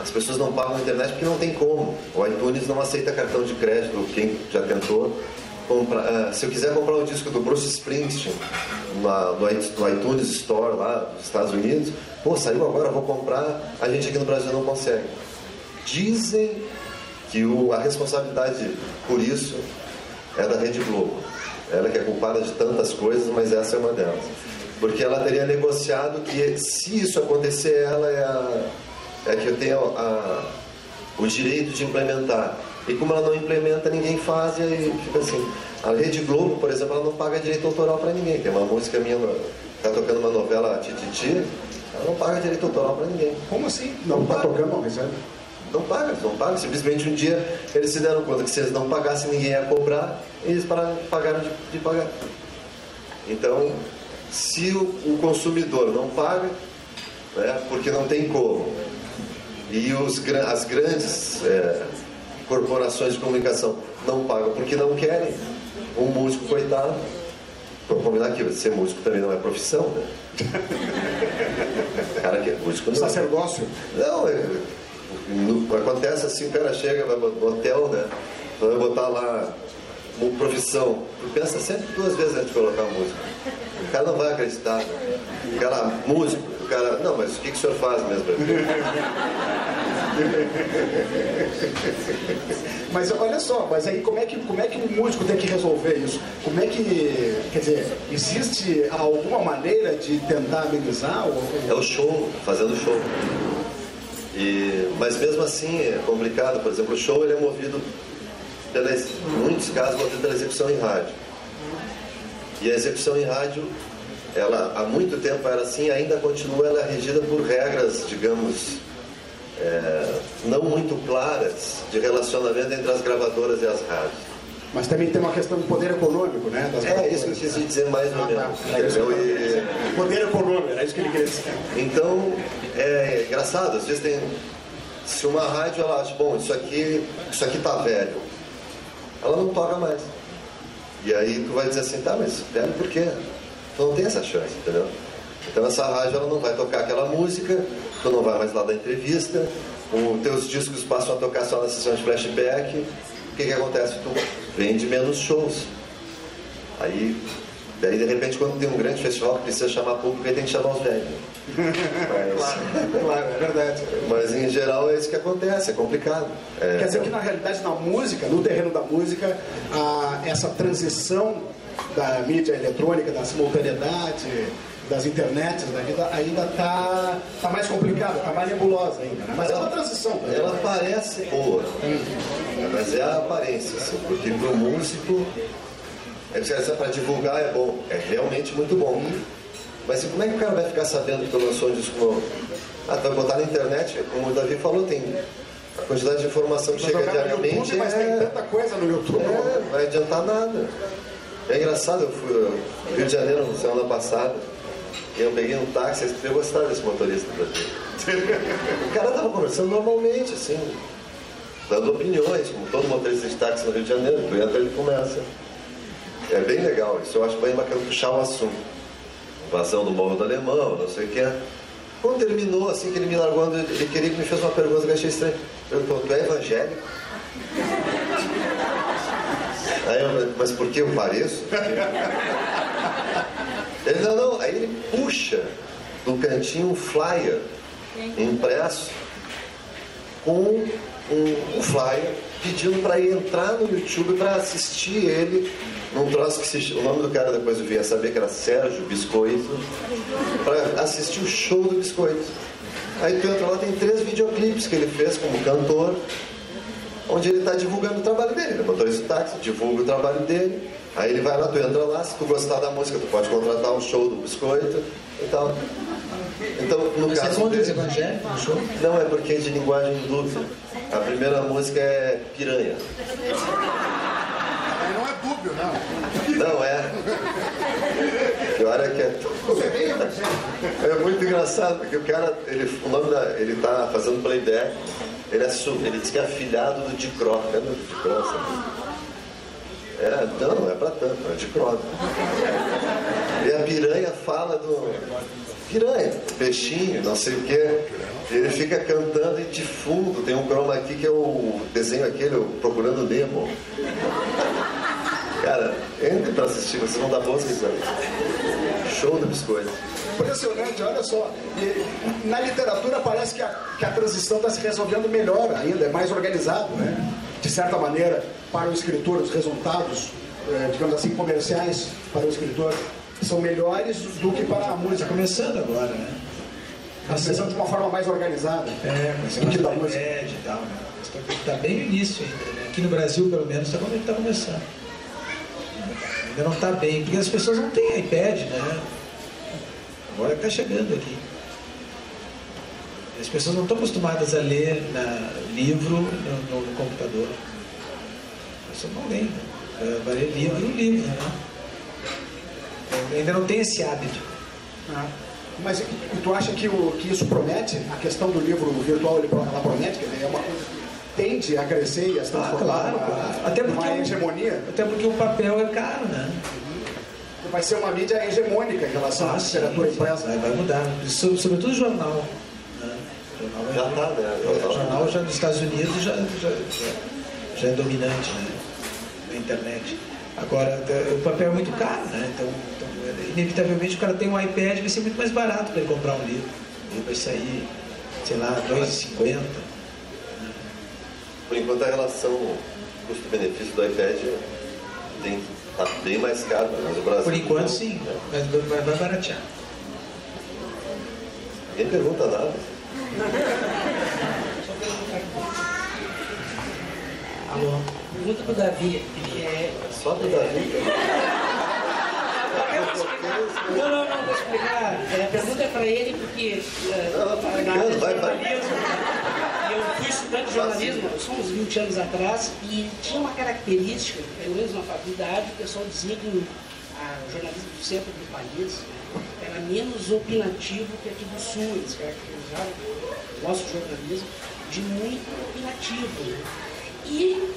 Speaker 2: As pessoas não pagam a internet porque não tem como. O iTunes não aceita cartão de crédito, quem já tentou. Comprar, uh, se eu quiser comprar o um disco do Bruce Springsteen na, no, iTunes Store lá nos Estados Unidos, pô, saiu agora, vou comprar, a gente aqui no Brasil não consegue. Dizem que o, a responsabilidade por isso é da Rede Globo. Ela que é culpada de tantas coisas, mas essa é uma delas. Porque ela teria negociado que se isso acontecer, ela é a, é que eu tenho a, o direito de implementar. E como ela não implementa, ninguém faz, e aí fica assim. A Rede Globo, por exemplo, ela não paga direito autoral para ninguém. Tem uma música minha, está tocando uma novela Tititi, ela não paga direito autoral para ninguém.
Speaker 1: Como assim? Não está tocando, não recebe?
Speaker 2: Não paga, não paga. Simplesmente um dia eles se deram conta que se eles não pagassem, ninguém ia cobrar, e eles pararam, pagaram de, de pagar. Então, se o, o consumidor não paga, né, porque não tem como, e os, as grandes é, corporações de comunicação não pagam porque não querem, um músico, coitado, vamos combinar que ser músico também não é profissão, né? cara que é músico não.
Speaker 1: Sacerdócio?
Speaker 2: Não, é, acontece assim, o cara chega vai no hotel, né? Vai botar lá uma profissão. Tu pensa sempre duas vezes antes de colocar a música. O cara não vai acreditar. O cara, músico, o cara, não, mas o que, que o senhor faz mesmo?
Speaker 1: mas olha só, mas aí como é que como é que o músico tem que resolver isso? Como é que, quer dizer, existe alguma maneira de tentar amenizar? Ou...
Speaker 2: É o show, fazendo show. E, mas mesmo assim é complicado. Por exemplo, o show ele é movido, pela, em muitos casos, pela execução em rádio. E a execução em rádio, ela há muito tempo era assim, ainda continua ela é regida por regras, digamos, é, não muito claras de relacionamento entre as gravadoras e as rádios.
Speaker 1: Mas também tem uma questão de poder econômico, né?
Speaker 2: é isso que eu quis dizer mais ou ah, menos. Tá.
Speaker 1: É e... Poder econômico, é isso que ele queria dizer.
Speaker 2: Então, é engraçado, às vezes tem. Se uma rádio ela acha, bom, isso aqui, isso aqui tá velho, ela não toca mais. E aí tu vai dizer assim, tá, mas velho por quê? Tu não tem essa chance, entendeu? Então essa rádio ela não vai tocar aquela música, tu não vai mais lá da entrevista, os teus discos passam a tocar só na sessão de flashback. O que, que acontece? Tu vende menos shows. Aí Daí, de repente, quando tem um grande festival que precisa chamar público, aí tem que chamar os velhos.
Speaker 1: Mas, claro, claro, é verdade.
Speaker 2: Mas, em geral, é isso que acontece, é complicado. É,
Speaker 1: Quer dizer que, na realidade, na música, no terreno da música, a, essa transição da mídia eletrônica, da simultaneidade, das internets da vida ainda está tá mais complicada, está mais nebulosa ainda. Né? Mas é uma transição.
Speaker 2: Né? Ela parece boa, mas é a aparência, assim, porque para o músico é para divulgar é bom, é realmente muito bom. Mas como é que o cara vai ficar sabendo que eu lançou um disco novo? Ah, vai botar na internet, como o Davi falou, tem a quantidade de informação que chega diariamente. YouTube,
Speaker 1: mas é... tem tanta coisa no YouTube.
Speaker 2: É, não vai adiantar nada. É engraçado, eu fui no Rio de Janeiro na semana passada, eu peguei um táxi, eu gostava desse motorista pra O cara tava conversando normalmente, assim, dando opiniões, como todo motorista de táxi no Rio de Janeiro, tu entra ele começa. É bem legal isso. Eu acho bem bacana puxar o assunto. Invasão do Morro do Alemão, não sei o que é. Quando terminou, assim que ele me largou, ele queria que me fez uma pergunta que eu achei estranha. Perguntou, tu é evangélico? Aí eu, mas por que eu pareço? Ele, não, não. Aí ele puxa do cantinho um flyer impresso com um, um flyer pedindo para entrar no YouTube para assistir ele num troço que se, o nome do cara depois eu vim a saber que era Sérgio Biscoito, para assistir o show do Biscoito. Aí tu entra lá, tem três videoclipes que ele fez como cantor, onde ele está divulgando o trabalho dele. Ele botou isso no táxi, divulga o trabalho dele. Aí ele vai lá, tu entra lá, se tu gostar da música, tu pode contratar um show do Biscoito e tal. Então, no
Speaker 3: Mas
Speaker 2: caso.
Speaker 3: Você dele, evangélico no show?
Speaker 2: Não, é porque é de linguagem dúbia. A primeira música é Piranha.
Speaker 6: Não é dúbio, não.
Speaker 2: Não é. Pior é que é. É muito engraçado, porque o cara, ele, o nome da, ele tá fazendo playback, ele, é, ele diz que é afilhado do Dicró. Lembra do Dicró, sabe? É, não, não é pra tanto, é de Dicró. E a piranha fala do piranha, peixinho, não sei o quê. Ele fica cantando e de fundo tem um chroma aqui que é o desenho aquele, o Procurando Nemo. Cara, entre pra assistir, vocês vão dar boas risadas. Show do biscoito.
Speaker 1: Impressionante, olha só. E na literatura parece que a, que a transição está se resolvendo melhor ainda, é mais organizado, né? De certa maneira, para o escritor, os resultados, eh, digamos assim, comerciais para o escritor são melhores do que para a música.
Speaker 3: Começando agora, né?
Speaker 1: Começando de uma forma mais organizada.
Speaker 3: É, começando
Speaker 1: da música.
Speaker 3: iPad e tal, né? Está bem no início ainda, né? Aqui no Brasil, pelo menos, está tá começando. Ainda não está bem, porque as pessoas não têm iPad, né? Agora está chegando aqui. As pessoas não estão acostumadas a ler na, livro no, no- no computador. Pessoas não leem. né? Vai ler livro, livro, né? Então, ainda não tem esse hábito.
Speaker 1: Ah, Mas tu acha que, o, que isso promete? A questão do livro virtual ela promete? Dizer, é uma coisa que tende a crescer e a se
Speaker 3: Ah,
Speaker 1: transformar
Speaker 3: claro,
Speaker 1: numa-
Speaker 3: claro. Até porque,
Speaker 1: numa
Speaker 3: o-
Speaker 1: hegemonia?
Speaker 3: até porque o papel é caro, né?
Speaker 1: Vai ser uma mídia hegemônica em relação à
Speaker 3: Ah, sim,
Speaker 1: literatura impressa.
Speaker 3: Vai, vai mudar. So- Sobretudo o jornal. né? O jornal vai-
Speaker 2: Já tá, né?
Speaker 3: O jornal já nos Estados Unidos já, já, já, já é dominante né? Na internet. Agora, o papel é muito caro, né? Então, então, é, inevitavelmente, o cara tem um iPad, vai ser muito mais barato para ele comprar um livro. Ele vai sair, sei lá, R$ 2,50.
Speaker 2: Por enquanto a relação custo-benefício do iPad tem, tá bem mais caro, mas o Brasil.
Speaker 3: Por enquanto, sim, mas vai, vai baratear.
Speaker 2: Ninguém pergunta nada.
Speaker 3: Alô?
Speaker 11: Pergunta pro Davi, que é.
Speaker 2: Só do Davi.
Speaker 11: Não, não, não, vou explicar. É, a pergunta é para ele porque é,
Speaker 2: Não,
Speaker 11: na área de jornalismo, eu fui estudante de jornalismo, isso uns 20 anos atrás, e tinha uma característica, pelo menos na faculdade, o pessoal dizia que o jornalismo do centro do país né, era menos opinativo que aqui do sul. Eles caracterizaram o nosso jornalismo de muito opinativo. né? E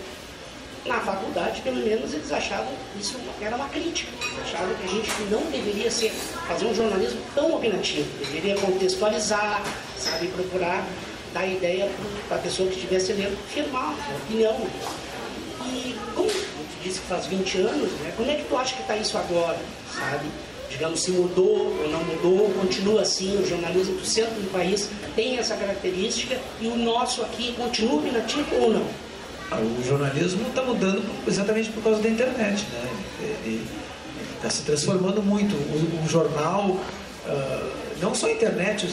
Speaker 11: na faculdade, pelo menos, eles achavam isso era uma crítica. Achavam que a gente não deveria ser, fazer um jornalismo tão opinativo, deveria contextualizar, sabe, procurar dar ideia para a pessoa que estivesse lendo, firmar uma opinião. E como tu disse que faz 20 anos, né, como é que tu acha que está isso agora, sabe? Digamos, se mudou ou não mudou, continua assim, o jornalismo do centro do país tem essa característica e o nosso aqui continua opinativo ou não?
Speaker 3: O jornalismo está mudando exatamente por causa da internet, né? Está se transformando muito. O, o jornal, ah, não só a internet,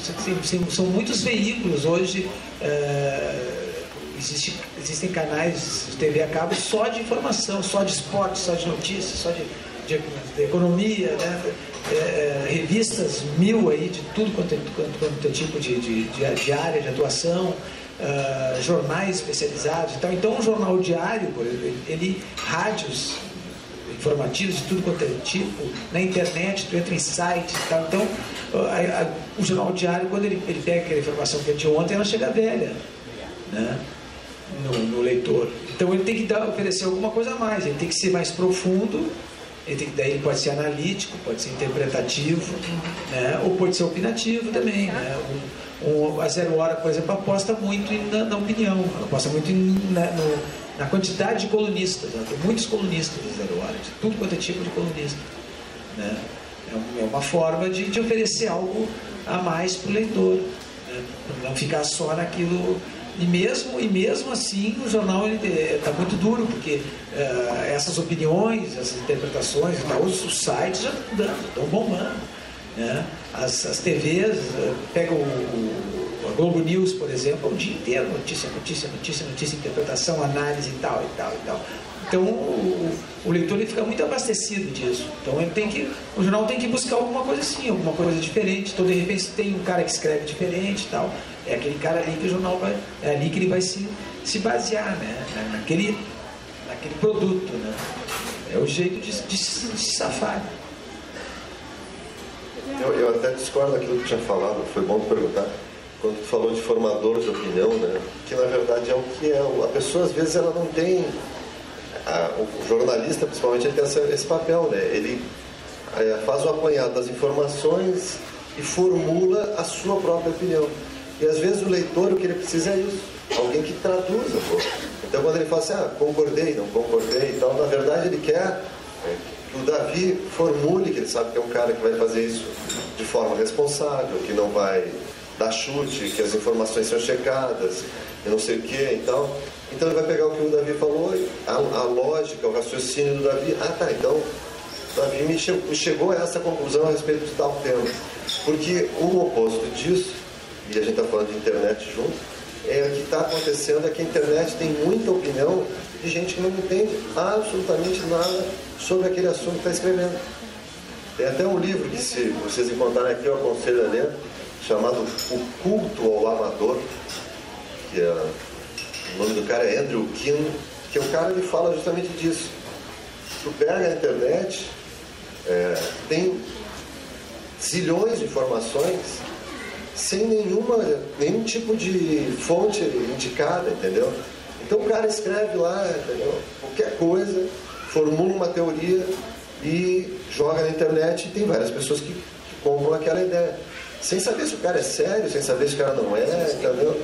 Speaker 3: são muitos veículos hoje. ah, existe- existem canais de TV a cabo só de informação, só de esporte, só de notícias, só de, de- de economia, né? É, é, revistas mil aí de tudo quanto é, quanto, quanto é tipo de, de, de área de atuação ah, jornais especializados e tal. Então, o jornal diário, por exemplo, ele, rádios informativos de tudo quanto é tipo, na internet, tu entra em sites e tal. Então, a- a- o jornal diário, quando ele, ele pega aquela informação que é de ontem, ela chega velha, né? No, no leitor. Então, ele tem que dar, oferecer alguma coisa a mais, ele tem que ser mais profundo. Ele tem daí ele pode ser analítico, pode ser interpretativo, né? ou pode ser opinativo também. Né? A Zero Hora, por exemplo, aposta muito na, na opinião, aposta muito em- na, no- na quantidade de colunistas. Né? Tem muitos colunistas da Zero Hora, de tudo quanto é tipo de colunista. Né? É, é uma forma de, de oferecer algo a mais para o leitor. Né? Não ficar só naquilo. E mesmo, e mesmo assim, o jornal está muito duro, porque eh, essas opiniões, essas interpretações tal, os, os sites já estão dando, estão bombando. Né? As, as TVs, eh, pega o, o- a Globo News, por exemplo, o dia inteiro, notícia, notícia, notícia, notícia, interpretação, análise e tal, e tal, e tal. Então o, o leitor ele fica muito abastecido disso. Então ele tem que, o jornal tem que buscar alguma coisa assim, alguma coisa diferente. Então de repente tem um cara que escreve diferente tal. É aquele cara ali que o jornal vai, é ali que ele vai se, se basear, né? Na- Naquele, naquele produto, né? É o jeito de, de, de se safar.
Speaker 2: Eu, eu até discordo daquilo que tinha falado, foi bom perguntar. Quando tu falou de formador de opinião, né? Que na verdade é o que é. A pessoa às vezes ela não tem. a- o jornalista, principalmente, ele tem essa- esse papel, né? Ele é, faz o apanhado das informações e formula a sua própria opinião. E às vezes o leitor o que ele precisa é isso, alguém que traduza. Pô. Então quando ele fala assim, ah, concordei, não concordei e tal, na verdade ele quer é, o Davi formule, que ele sabe que é um cara que vai fazer isso de forma responsável, que não vai dar chute, que as informações são checadas, e não sei o que e tal. Então ele vai pegar o que o Davi falou, a, a lógica, o raciocínio do Davi, ah tá, então Davi me chegou, me chegou a essa conclusão a respeito de tal tema. Porque o oposto disso, e a gente está falando de internet junto, é o que está acontecendo é que a internet tem muita opinião de gente que não entende absolutamente nada sobre aquele assunto que está escrevendo. Tem até um livro que, se vocês encontrarem aqui, eu aconselho a ler, chamado O Culto ao Amador, que é, o nome do cara é Andrew Kim, que o cara ele fala justamente disso. Tu pega a internet, é, tem zilhões de informações sem nenhuma, nenhum tipo de fonte indicada, entendeu? Então o cara escreve lá, entendeu? qualquer coisa, formula uma teoria e joga na internet e tem várias pessoas que, que compram aquela ideia. Sem saber se o cara é sério, sem saber se o cara não é, entendeu?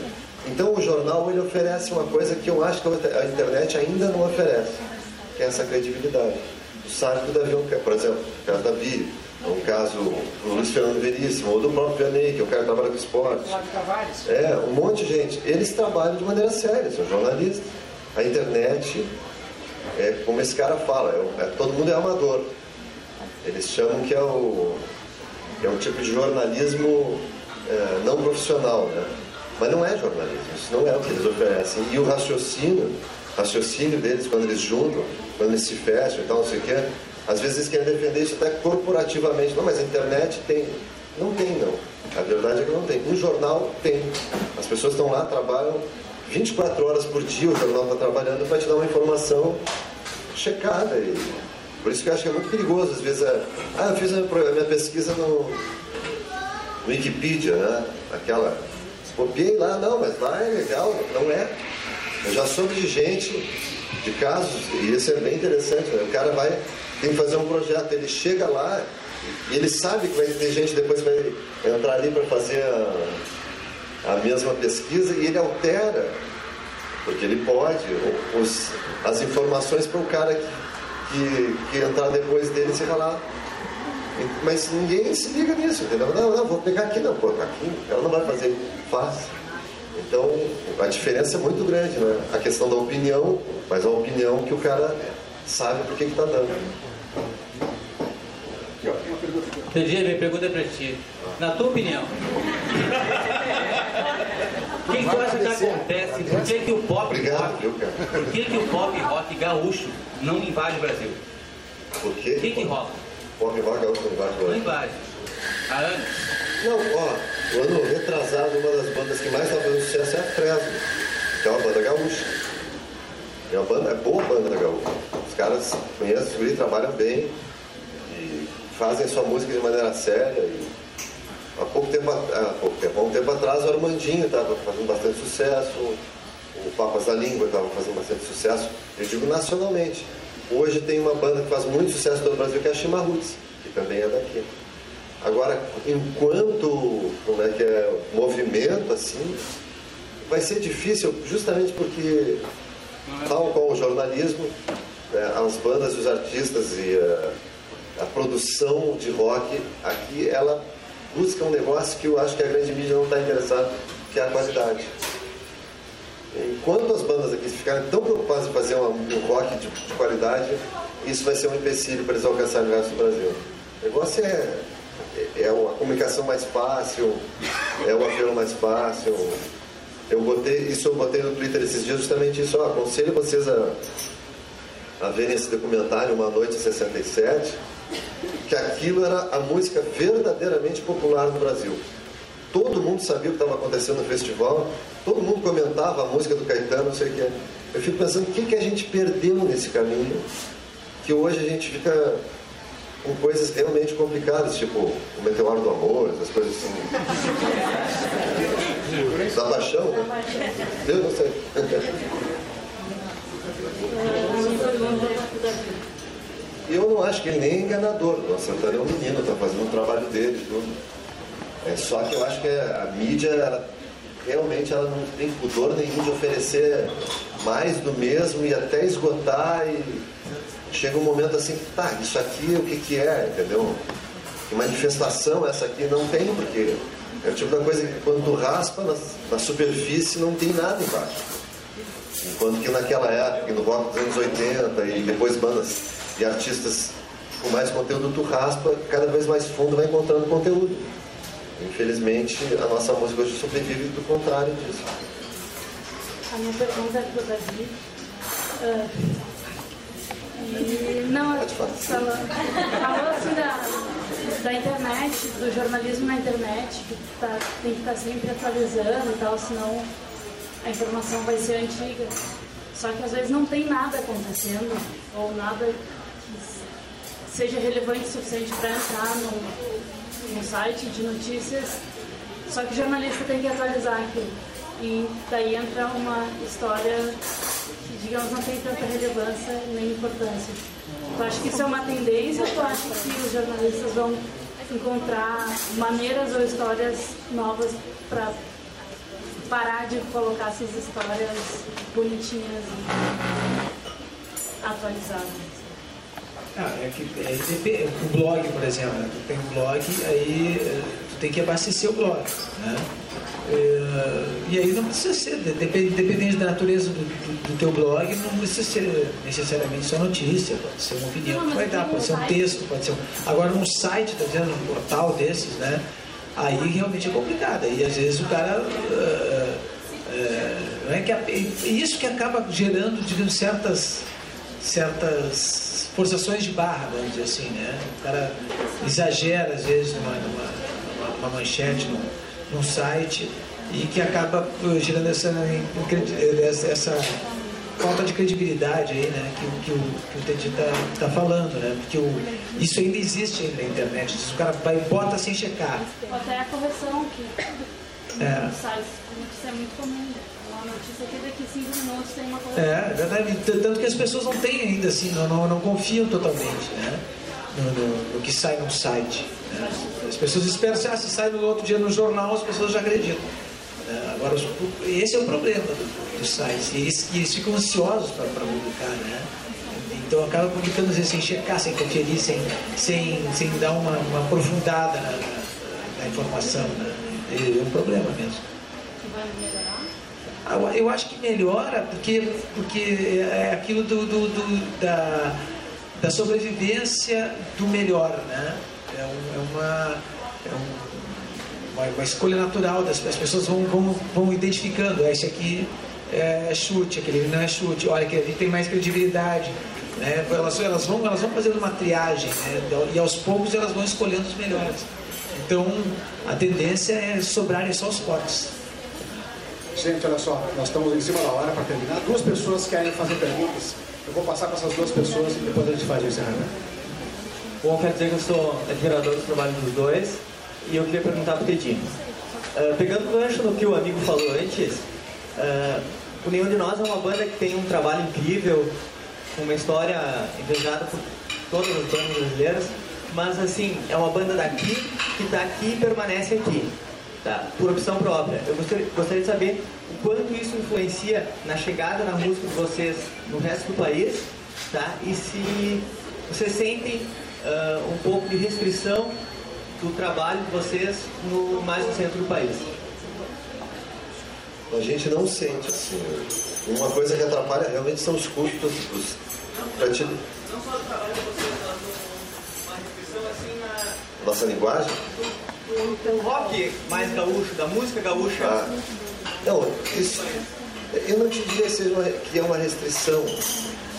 Speaker 2: Então o jornal ele oferece uma coisa que eu acho que a internet ainda não oferece, que é essa credibilidade. O site do Davi, por exemplo, o caso da Davi, é um caso do Luiz Fernando Veríssimo, ou do próprio Vianney, que é o cara que trabalha com esporte. É, um monte de gente. Eles trabalham de maneira séria, são jornalistas. A internet, é, como esse cara fala, é, é, todo mundo é amador. Eles chamam que é o, é um tipo de jornalismo é, não profissional, né? Mas não é jornalismo, isso não é o que eles oferecem. E o raciocínio, raciocínio deles, quando eles juntam, quando eles se fecham e tal, não sei o quê, às vezes eles querem defender isso até corporativamente. Não, mas a internet tem. Não tem, não. A verdade é que não tem. Um jornal tem. As pessoas estão lá, trabalham 24 horas por dia, o jornal está trabalhando para te dar uma informação checada. E por isso que eu acho que é muito perigoso. Às vezes, é, ah, eu fiz a minha pesquisa no, no Wikipedia, né? Aquela. Copiei lá, não, mas lá é legal, não é. Eu já soube de gente, de casos, e isso é bem interessante, né? o cara vai tem que fazer um projeto. Ele chega lá e ele sabe que vai ter gente depois vai entrar ali para fazer a, a, mesma pesquisa e ele altera, porque ele pode, os, as informações para o cara que, que, que, entrar depois dele se lá. Mas ninguém se liga nisso, entendeu? Não, não, vou pegar aqui, não, pô, tá aqui, ela não vai fazer fácil. Então, a diferença é muito grande, né? A questão da opinião, mas a opinião que o cara sabe por que está dando.
Speaker 12: Entendi, minha pergunta é para ti. Na tua opinião, o que, tu acha que acontece? Por que, que o pop rock, por que, que o pop rock gaúcho não invade o Brasil?
Speaker 2: Por quê?
Speaker 12: O que, que rola?
Speaker 2: Pop rock gaúcho não invade o Brasil?
Speaker 12: Não invade. Há anos.
Speaker 2: Não, ó, o ano retrasado, uma das bandas que mais está fazendo sucesso é a Fresno, que é uma banda gaúcha. É uma banda, é boa banda da gaúcha. Os caras conhecem, o trabalham bem e fazem sua música de maneira séria. E há pouco tempo, há pouco tempo, há um tempo atrás o Armandinho estava fazendo bastante sucesso, o Papas da Língua estava fazendo bastante sucesso, eu digo nacionalmente. Hoje tem uma banda que faz muito sucesso no Brasil que é a Chimarruts, que também é daqui. Agora, enquanto como é que é, movimento assim, vai ser difícil justamente porque tal qual o jornalismo, né, as bandas e os artistas e a, a, produção de rock aqui, ela busca um negócio que eu acho que a grande mídia não está interessada, que é a qualidade. Enquanto as bandas aqui ficarem tão preocupadas em fazer um, um rock de, de, qualidade, isso vai ser um empecilho para eles alcançarem o resto do Brasil. O negócio é, é, é uma comunicação mais fácil, é o apelo mais fácil, eu botei, isso eu botei no Twitter esses dias justamente isso, aconselho vocês a, a verem esse documentário Uma Noite em 67, que aquilo era a música verdadeiramente popular no Brasil. Todo mundo sabia o que estava acontecendo no festival, todo mundo comentava a música do Caetano, não sei o que. Eu fico pensando o que, que a gente perdeu nesse caminho, que hoje a gente fica com coisas realmente complicadas, tipo o meteoro do amor, essas coisas assim. Da paixão, né? Eu não sei. E eu não acho que ele nem é enganador. O Santana é um menino, está fazendo um trabalho dele, tudo. É só que eu acho que a mídia, ela, realmente, ela não tem pudor nenhum de oferecer mais do mesmo e até esgotar e chega um momento assim, tá, isso aqui o que que é, entendeu? Que manifestação essa aqui não tem, porque é o tipo da coisa que quando tu raspa na, na superfície não tem nada embaixo. Enquanto que naquela época, no rock dos anos 80 e depois bandas e artistas com mais conteúdo, tu raspa cada vez mais fundo, vai encontrando conteúdo. Infelizmente, a nossa música hoje sobrevive do contrário disso.
Speaker 13: A minha pergunta é para o Davi. Uh, e, não, falando, falou assim da, da internet, do jornalismo na internet, que tá, tem que estar tá sempre atualizando e tal, senão a informação vai ser antiga. Só que às vezes não tem nada acontecendo, ou nada que seja relevante o suficiente para entrar no, no site de notícias. Só que o jornalista tem que atualizar aquilo. E daí entra uma história que, digamos, não tem tanta relevância nem importância. Tu acha que isso é uma tendência ou tu acha que os jornalistas vão encontrar maneiras ou histórias novas para parar de colocar essas histórias bonitinhas e atualizadas?
Speaker 3: Ah, é que é, o blog, por exemplo, né? tem um blog, aí eh, tu tem que abastecer o blog, né? É, e aí não precisa ser, dependendo da natureza do, do, do, teu blog, não precisa ser necessariamente só notícia, pode ser uma opinião não, que vai dar, pode ser um texto, pode ser um... Agora num site, tá dizendo, num portal desses, né? Aí realmente é complicado. Aí às vezes o cara. Uh, uh, é que a, isso que acaba gerando, digamos, certas, certas forçações de barra, vamos dizer assim, né? O cara exagera às vezes numa, numa, numa manchete, num, num site, e que acaba gerando essa, essa, falta de credibilidade aí, né, que, que, o, que o Teddy está tá falando, né, porque o, isso ainda existe ainda na internet, o cara vai e bota sem checar.
Speaker 13: Até a correção que é. sites, isso é muito comum. Uma notícia que daqui cinco minutos tem uma correção. É,
Speaker 3: verdade, tanto que as pessoas não têm ainda assim, não, não, não confiam totalmente, né, no, no, no que sai no site. Né. As pessoas esperam, ah, se sai no outro dia no jornal, as pessoas já acreditam. É, agora, esse é o problema dos sites. Eles, eles ficam ansiosos para publicar, né? Então acaba publicando às vezes sem checar, sem conferir, sem, sem, sem dar uma, uma aprofundada na, na, na informação. Né? É um problema mesmo.
Speaker 13: Vai melhorar?
Speaker 3: Ah, eu acho que melhora porque, porque é aquilo do, do, do da, da sobrevivência do melhor, né? É, um, é uma. É um, uma, uma escolha natural das as pessoas vão, vão, vão identificando, esse aqui é chute, aquele não é chute, olha, aquele ali tem mais credibilidade. Né? Elas, elas, vão, elas vão fazendo uma triagem né? e aos poucos elas vão escolhendo os melhores. Então a tendência é sobrarem só os fortes.
Speaker 1: Gente, olha só, nós estamos em cima da hora para terminar. Duas pessoas querem fazer perguntas. Eu vou passar para essas duas pessoas e depois a gente faz o encerramento.
Speaker 14: Bom, quero dizer que eu sou admirador do trabalho dos dois e eu queria perguntar para o Tedinho. Uh, pegando o gancho no que o amigo falou antes, uh, o Nenhum de Nós é uma banda que tem um trabalho incrível, uma história invejada por todas as bandas brasileiras, mas assim, é uma banda daqui que está aqui e permanece aqui, tá? por opção própria. Eu gostaria, gostaria de saber o quanto isso influencia na chegada na música de vocês no resto do país, tá? e se vocês sentem uh, um pouco de restrição do trabalho de vocês no, mais no centro do país?
Speaker 2: A gente não sente assim. Uma coisa que atrapalha realmente são os custos dos, pra te... Nossa linguagem?
Speaker 14: O rock mais gaúcho, da música gaúcha. Ah,
Speaker 2: não, isso, eu não te diria que, uma, que é uma restrição.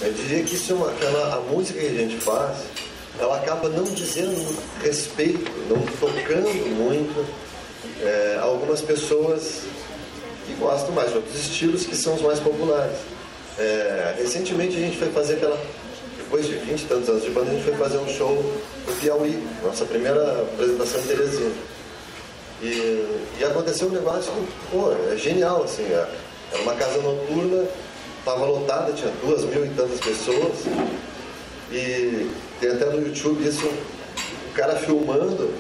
Speaker 2: Eu diria que isso é uma, aquela, a música que a gente faz ela acaba não dizendo respeito, não tocando muito é, algumas pessoas que gostam mais de outros estilos que são os mais populares. É, recentemente a gente foi fazer pela depois de 20 e tantos anos de banda, a gente foi fazer um show no Piauí, nossa primeira apresentação em Teresina. E, e aconteceu um negócio que, pô, é genial, assim, é, era uma casa noturna, estava lotada, tinha duas mil e tantas pessoas, e tem até no YouTube isso, o cara filmando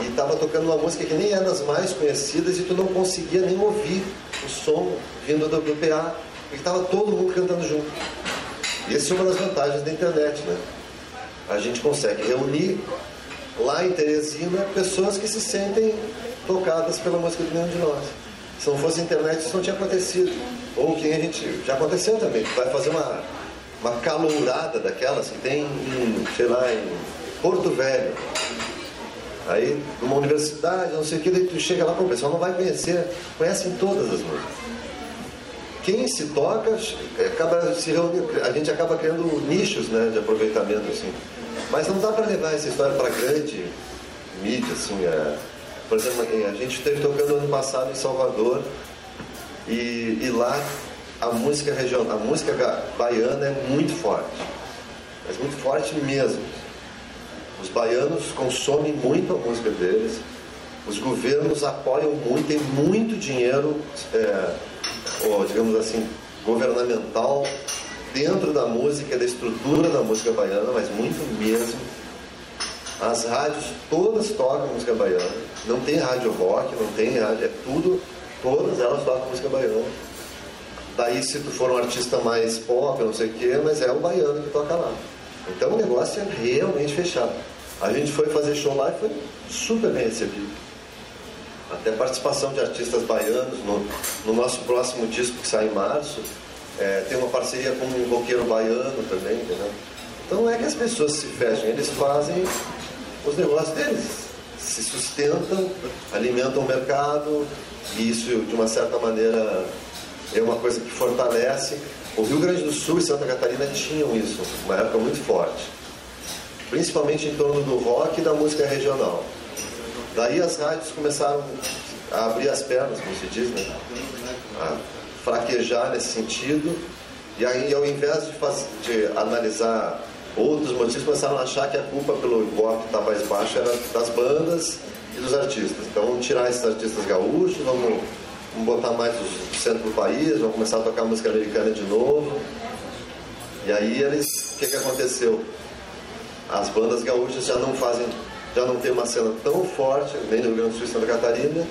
Speaker 2: e estava tocando uma música que nem era das mais conhecidas e tu não conseguia nem ouvir o som vindo do, do PA, estava todo mundo cantando junto. E essa é uma das vantagens da internet, né? A gente consegue reunir lá em Teresina pessoas que se sentem tocadas pela música de nenhum de nós. Se não fosse internet, isso não tinha acontecido. Ou que a gente. Já aconteceu também. Vai fazer uma, uma calourada daquelas que tem em, sei lá, em Porto Velho. Aí, numa universidade, não sei o que, daí tu chega lá, o pessoal não vai conhecer, conhecem todas as músicas. Quem se toca, acaba se reunindo, a gente acaba criando nichos né, de aproveitamento, assim. Mas não dá para levar essa história para grande mídia, assim. É... Por exemplo, a gente esteve tocando ano passado em Salvador e, e lá a música regional, a música baiana é muito forte. Mas muito forte mesmo. Os baianos consomem muito a música deles, os governos apoiam muito, tem muito dinheiro, é, ou, digamos assim, governamental dentro da música, da estrutura da música baiana, mas muito mesmo. As rádios todas tocam música baiana, não tem rádio rock, não tem rádio, é tudo, todas elas tocam música baiana. Daí se tu for um artista mais pop, não sei o quê, mas é o baiano que toca lá. Então o negócio é realmente fechado. A gente foi fazer show lá e foi super bem recebido. Até participação de artistas baianos no, no nosso próximo disco que sai em março. É, tem uma parceria com um roqueiro baiano também, entendeu? Então não é que as pessoas se fechem, eles fazem os negócios deles. Se sustentam, alimentam o mercado, e isso de uma certa maneira é uma coisa que fortalece. O Rio Grande do Sul e Santa Catarina tinham isso, uma época muito forte principalmente em torno do rock e da música regional. Daí as rádios começaram a abrir as pernas, como se diz, né? a fraquejar nesse sentido, e aí ao invés de, fazer, de analisar outros motivos, começaram a achar que a culpa pelo rock que está mais baixo era das bandas e dos artistas. Então vamos tirar esses artistas gaúchos, vamos, vamos botar mais o centro do país, vamos começar a tocar música americana de novo. E aí eles, o que, que aconteceu? as bandas gaúchas já não fazem, já não tem uma cena tão forte, nem no Rio Grande do Sul e Santa Catarina,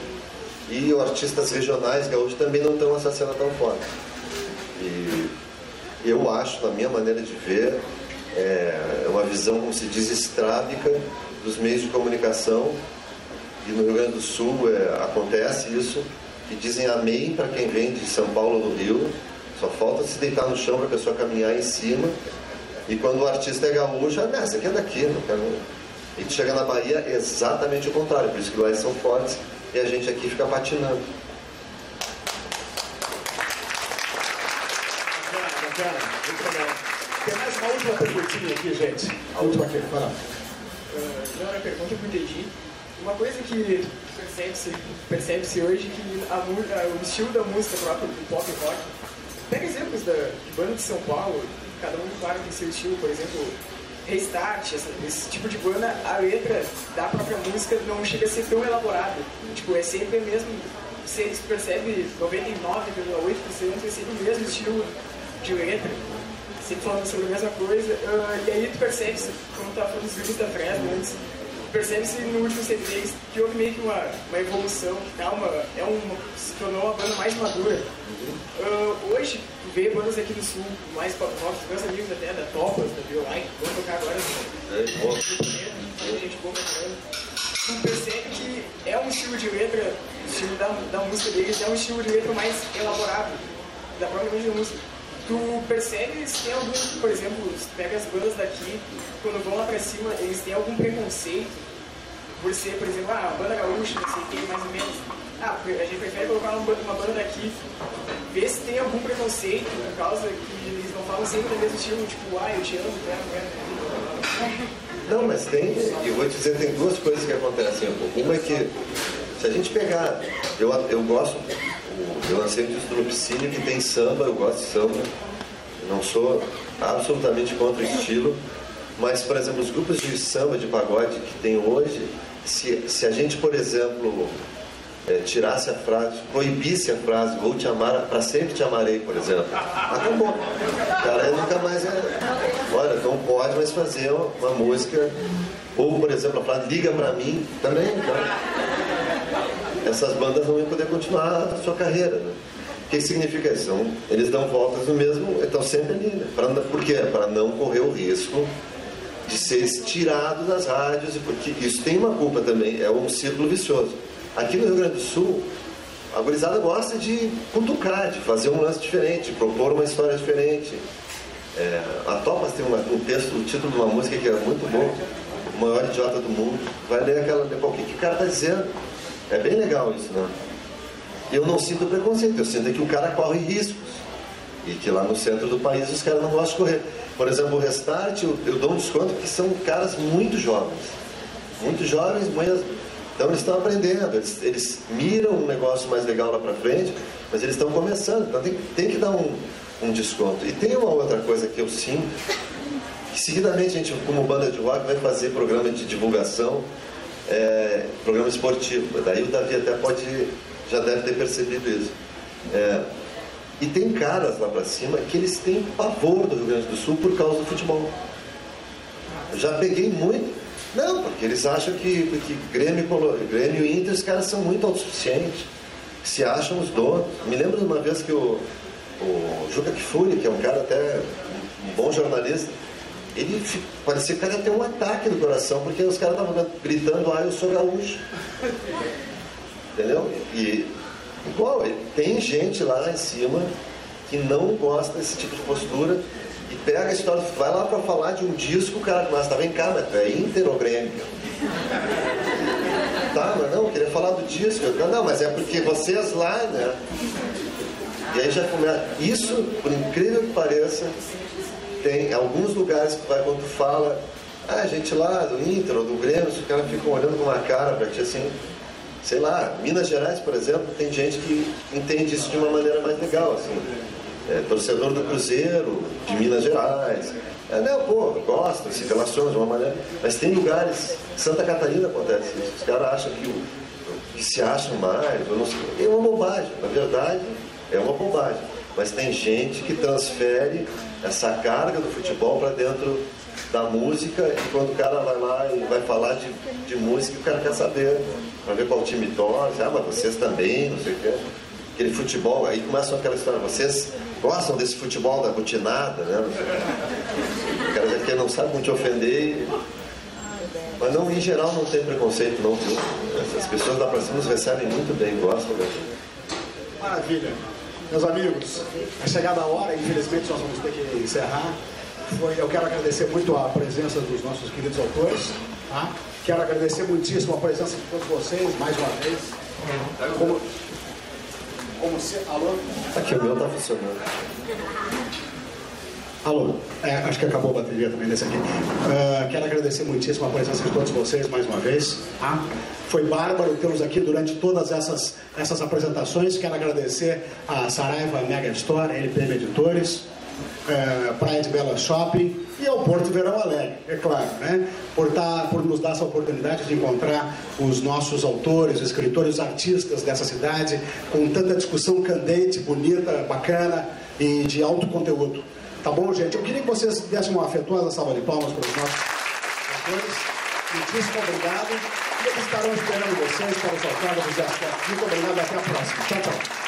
Speaker 2: e os artistas regionais gaúchos também não têm essa cena tão forte. E eu acho, na minha maneira de ver, é uma visão, como se diz, estrábica dos meios de comunicação, e no Rio Grande do Sul é, acontece isso, que dizem amém para quem vem de São Paulo do Rio, só falta se deitar no chão para a pessoa caminhar em cima. E quando o artista é gaúcho, ah, essa aqui é daqui, não quero. E chega na Bahia, é exatamente o contrário, por isso que lá eles são fortes e a gente aqui fica patinando.
Speaker 1: Tem mais uma última perguntinha aqui, gente. A última aqui, fala.
Speaker 15: Uh, não, é pergunta que eu entendi. Uma coisa que percebe-se percebe hoje que a, a, o estilo da música própria do pop rock. Pega exemplos da de banda de São Paulo, cada um, claro, tem seu estilo, por exemplo, Restart, essa, esse tipo de banda, a letra da própria música não chega a ser tão elaborada. Tipo, é sempre mesmo, você percebe 99,8% é sempre o mesmo estilo de letra, sempre falando sobre a mesma coisa. Uh, e aí tu percebe, como tu falando dos vídeos da Fresno antes, percebe-se no último CD que houve meio que uma, uma evolução, que tá uma, é uma, se tornou uma banda mais madura. Uh, hoje, ver bandas aqui do sul, mais pop rock, meus amigos até da Topas, da Biolike, vão tocar agora no é, gente boa Tu percebe que é um estilo de letra, o estilo da, da música deles é um estilo de letra mais elaborado, da própria música. Tu percebes tem algum, por exemplo, pega as bandas daqui, quando vão lá pra cima, eles têm algum preconceito por ser, por exemplo, ah, a banda gaúcha, não sei o que, mais ou menos. Ah, a gente prefere colocar uma, banda daqui, ver se tem algum preconceito, por causa que eles não falam sempre do mesmo estilo, tipo, ah, eu te amo, quero, quero.
Speaker 2: Não, mas tem, eu vou te dizer, tem duas coisas que acontecem. Uma é que, se a gente pegar, eu, eu gosto, eu lancei no Piscine que tem samba, eu gosto de samba, não sou absolutamente contra o estilo, mas, por exemplo, os grupos de samba, de pagode que tem hoje, se, se a gente, por exemplo, é, tirasse a frase, proibisse a frase, vou te amar, para sempre te amarei, por exemplo, acabou. O cara nunca mais é. Olha, não pode mais fazer uma, uma música. Ou, por exemplo, a frase liga para mim, também. Né? Essas bandas não iam poder continuar a sua carreira. Né? O que significa isso? Eles dão voltas no mesmo, estão sempre ali. Né? Pra, por quê? Para não correr o risco de ser tirado das rádios, porque isso tem uma culpa também, é um círculo vicioso. Aqui no Rio Grande do Sul, a gurizada gosta de cutucar, de fazer um lance diferente, propor uma história diferente. É, a Topas tem uma, um texto, o título de uma música que é muito bom, O Maior Idiota do Mundo. Vai ler aquela, o que, que o cara está dizendo. É bem legal isso, né? Eu não sinto preconceito, eu sinto que o cara corre riscos. E que lá no centro do país os caras não gostam de correr. Por exemplo, o Restart, eu, eu dou um desconto porque são caras muito jovens. Muito jovens, mas, então eles estão aprendendo, eles, eles miram um negócio mais legal lá para frente, mas eles estão começando, então tem, tem que dar um, um desconto. E tem uma outra coisa que eu sinto, que seguidamente a gente, como banda de rock, vai fazer programa de divulgação, é, programa esportivo. Daí o Davi até pode, já deve ter percebido isso. É, e tem caras lá para cima que eles têm pavor do Rio Grande do Sul por causa do futebol. Eu já peguei muito. Não, porque eles acham que, que Grêmio, Grêmio e Inter, os caras são muito autossuficientes, se acham os donos. Me lembro de uma vez que o, o Juca Kfouri, que é um cara até um bom jornalista, ele parecia que ele ia ter um ataque no coração, porque os caras estavam gritando, ah, eu sou gaúcho. Entendeu? E igual, tem gente lá em cima que não gosta desse tipo de postura e pega a história, vai lá para falar de um disco, o cara começa, tá, vem cá, mas tu é Inter ou Grêmio? tá, mas não, eu queria falar do disco. Não, mas é porque vocês lá, né? E aí já começa. Isso, por incrível que pareça, tem alguns lugares que vai quando tu fala, ah, gente lá do Inter ou do Grêmio, os caras ficam olhando com uma cara pra ti assim, sei lá, Minas Gerais, por exemplo, tem gente que entende isso de uma maneira mais legal, assim. É, torcedor do Cruzeiro, de Minas Gerais. É, não, pô, gosta, se relaciona de uma maneira. Mas tem lugares, Santa Catarina acontece isso. Os caras acham que, que se acham mais, não sei, é uma bobagem. Na verdade, é uma bobagem. Mas tem gente que transfere essa carga do futebol para dentro da música e quando o cara vai lá e vai falar de, de música, o cara quer saber, para ver qual time torce, ah, mas vocês também, não sei o quê. Aquele futebol, aí começa aquela história, vocês gostam desse futebol da rutinada, né? O cara já não sabe como te ofender. Mas não, em geral não tem preconceito não, viu? As pessoas da Praça nos recebem muito bem, gostam. Né?
Speaker 1: Maravilha. Meus amigos, é chegada a hora, infelizmente nós vamos ter que encerrar. Foi, eu quero agradecer muito a presença dos nossos queridos autores. Tá? Quero agradecer muitíssimo a presença de todos vocês, mais uma vez. Como, como se. Alô?
Speaker 2: Aqui o meu está funcionando.
Speaker 1: Alô, é, acho que acabou a bateria também desse aqui. Uh, quero agradecer muitíssimo a presença de todos vocês mais uma vez. Tá? Foi bárbaro tê-los aqui durante todas essas, essas apresentações. Quero agradecer a Saraiva Mega Store, LPM Editores, uh, Praia de Bela Shopping e ao Porto Verão Alegre, é claro, né? por, tá, por nos dar essa oportunidade de encontrar os nossos autores, escritores, artistas dessa cidade, com tanta discussão candente, bonita, bacana e de alto conteúdo. Tá bom, gente? Eu queria que vocês dessem uma afetuosa salva de palmas para os nossos atores. Muitíssimo obrigado. E eles estarão esperando vocês para os autógrafos e as fotos. Muito obrigado até a próxima. Tchau, tchau.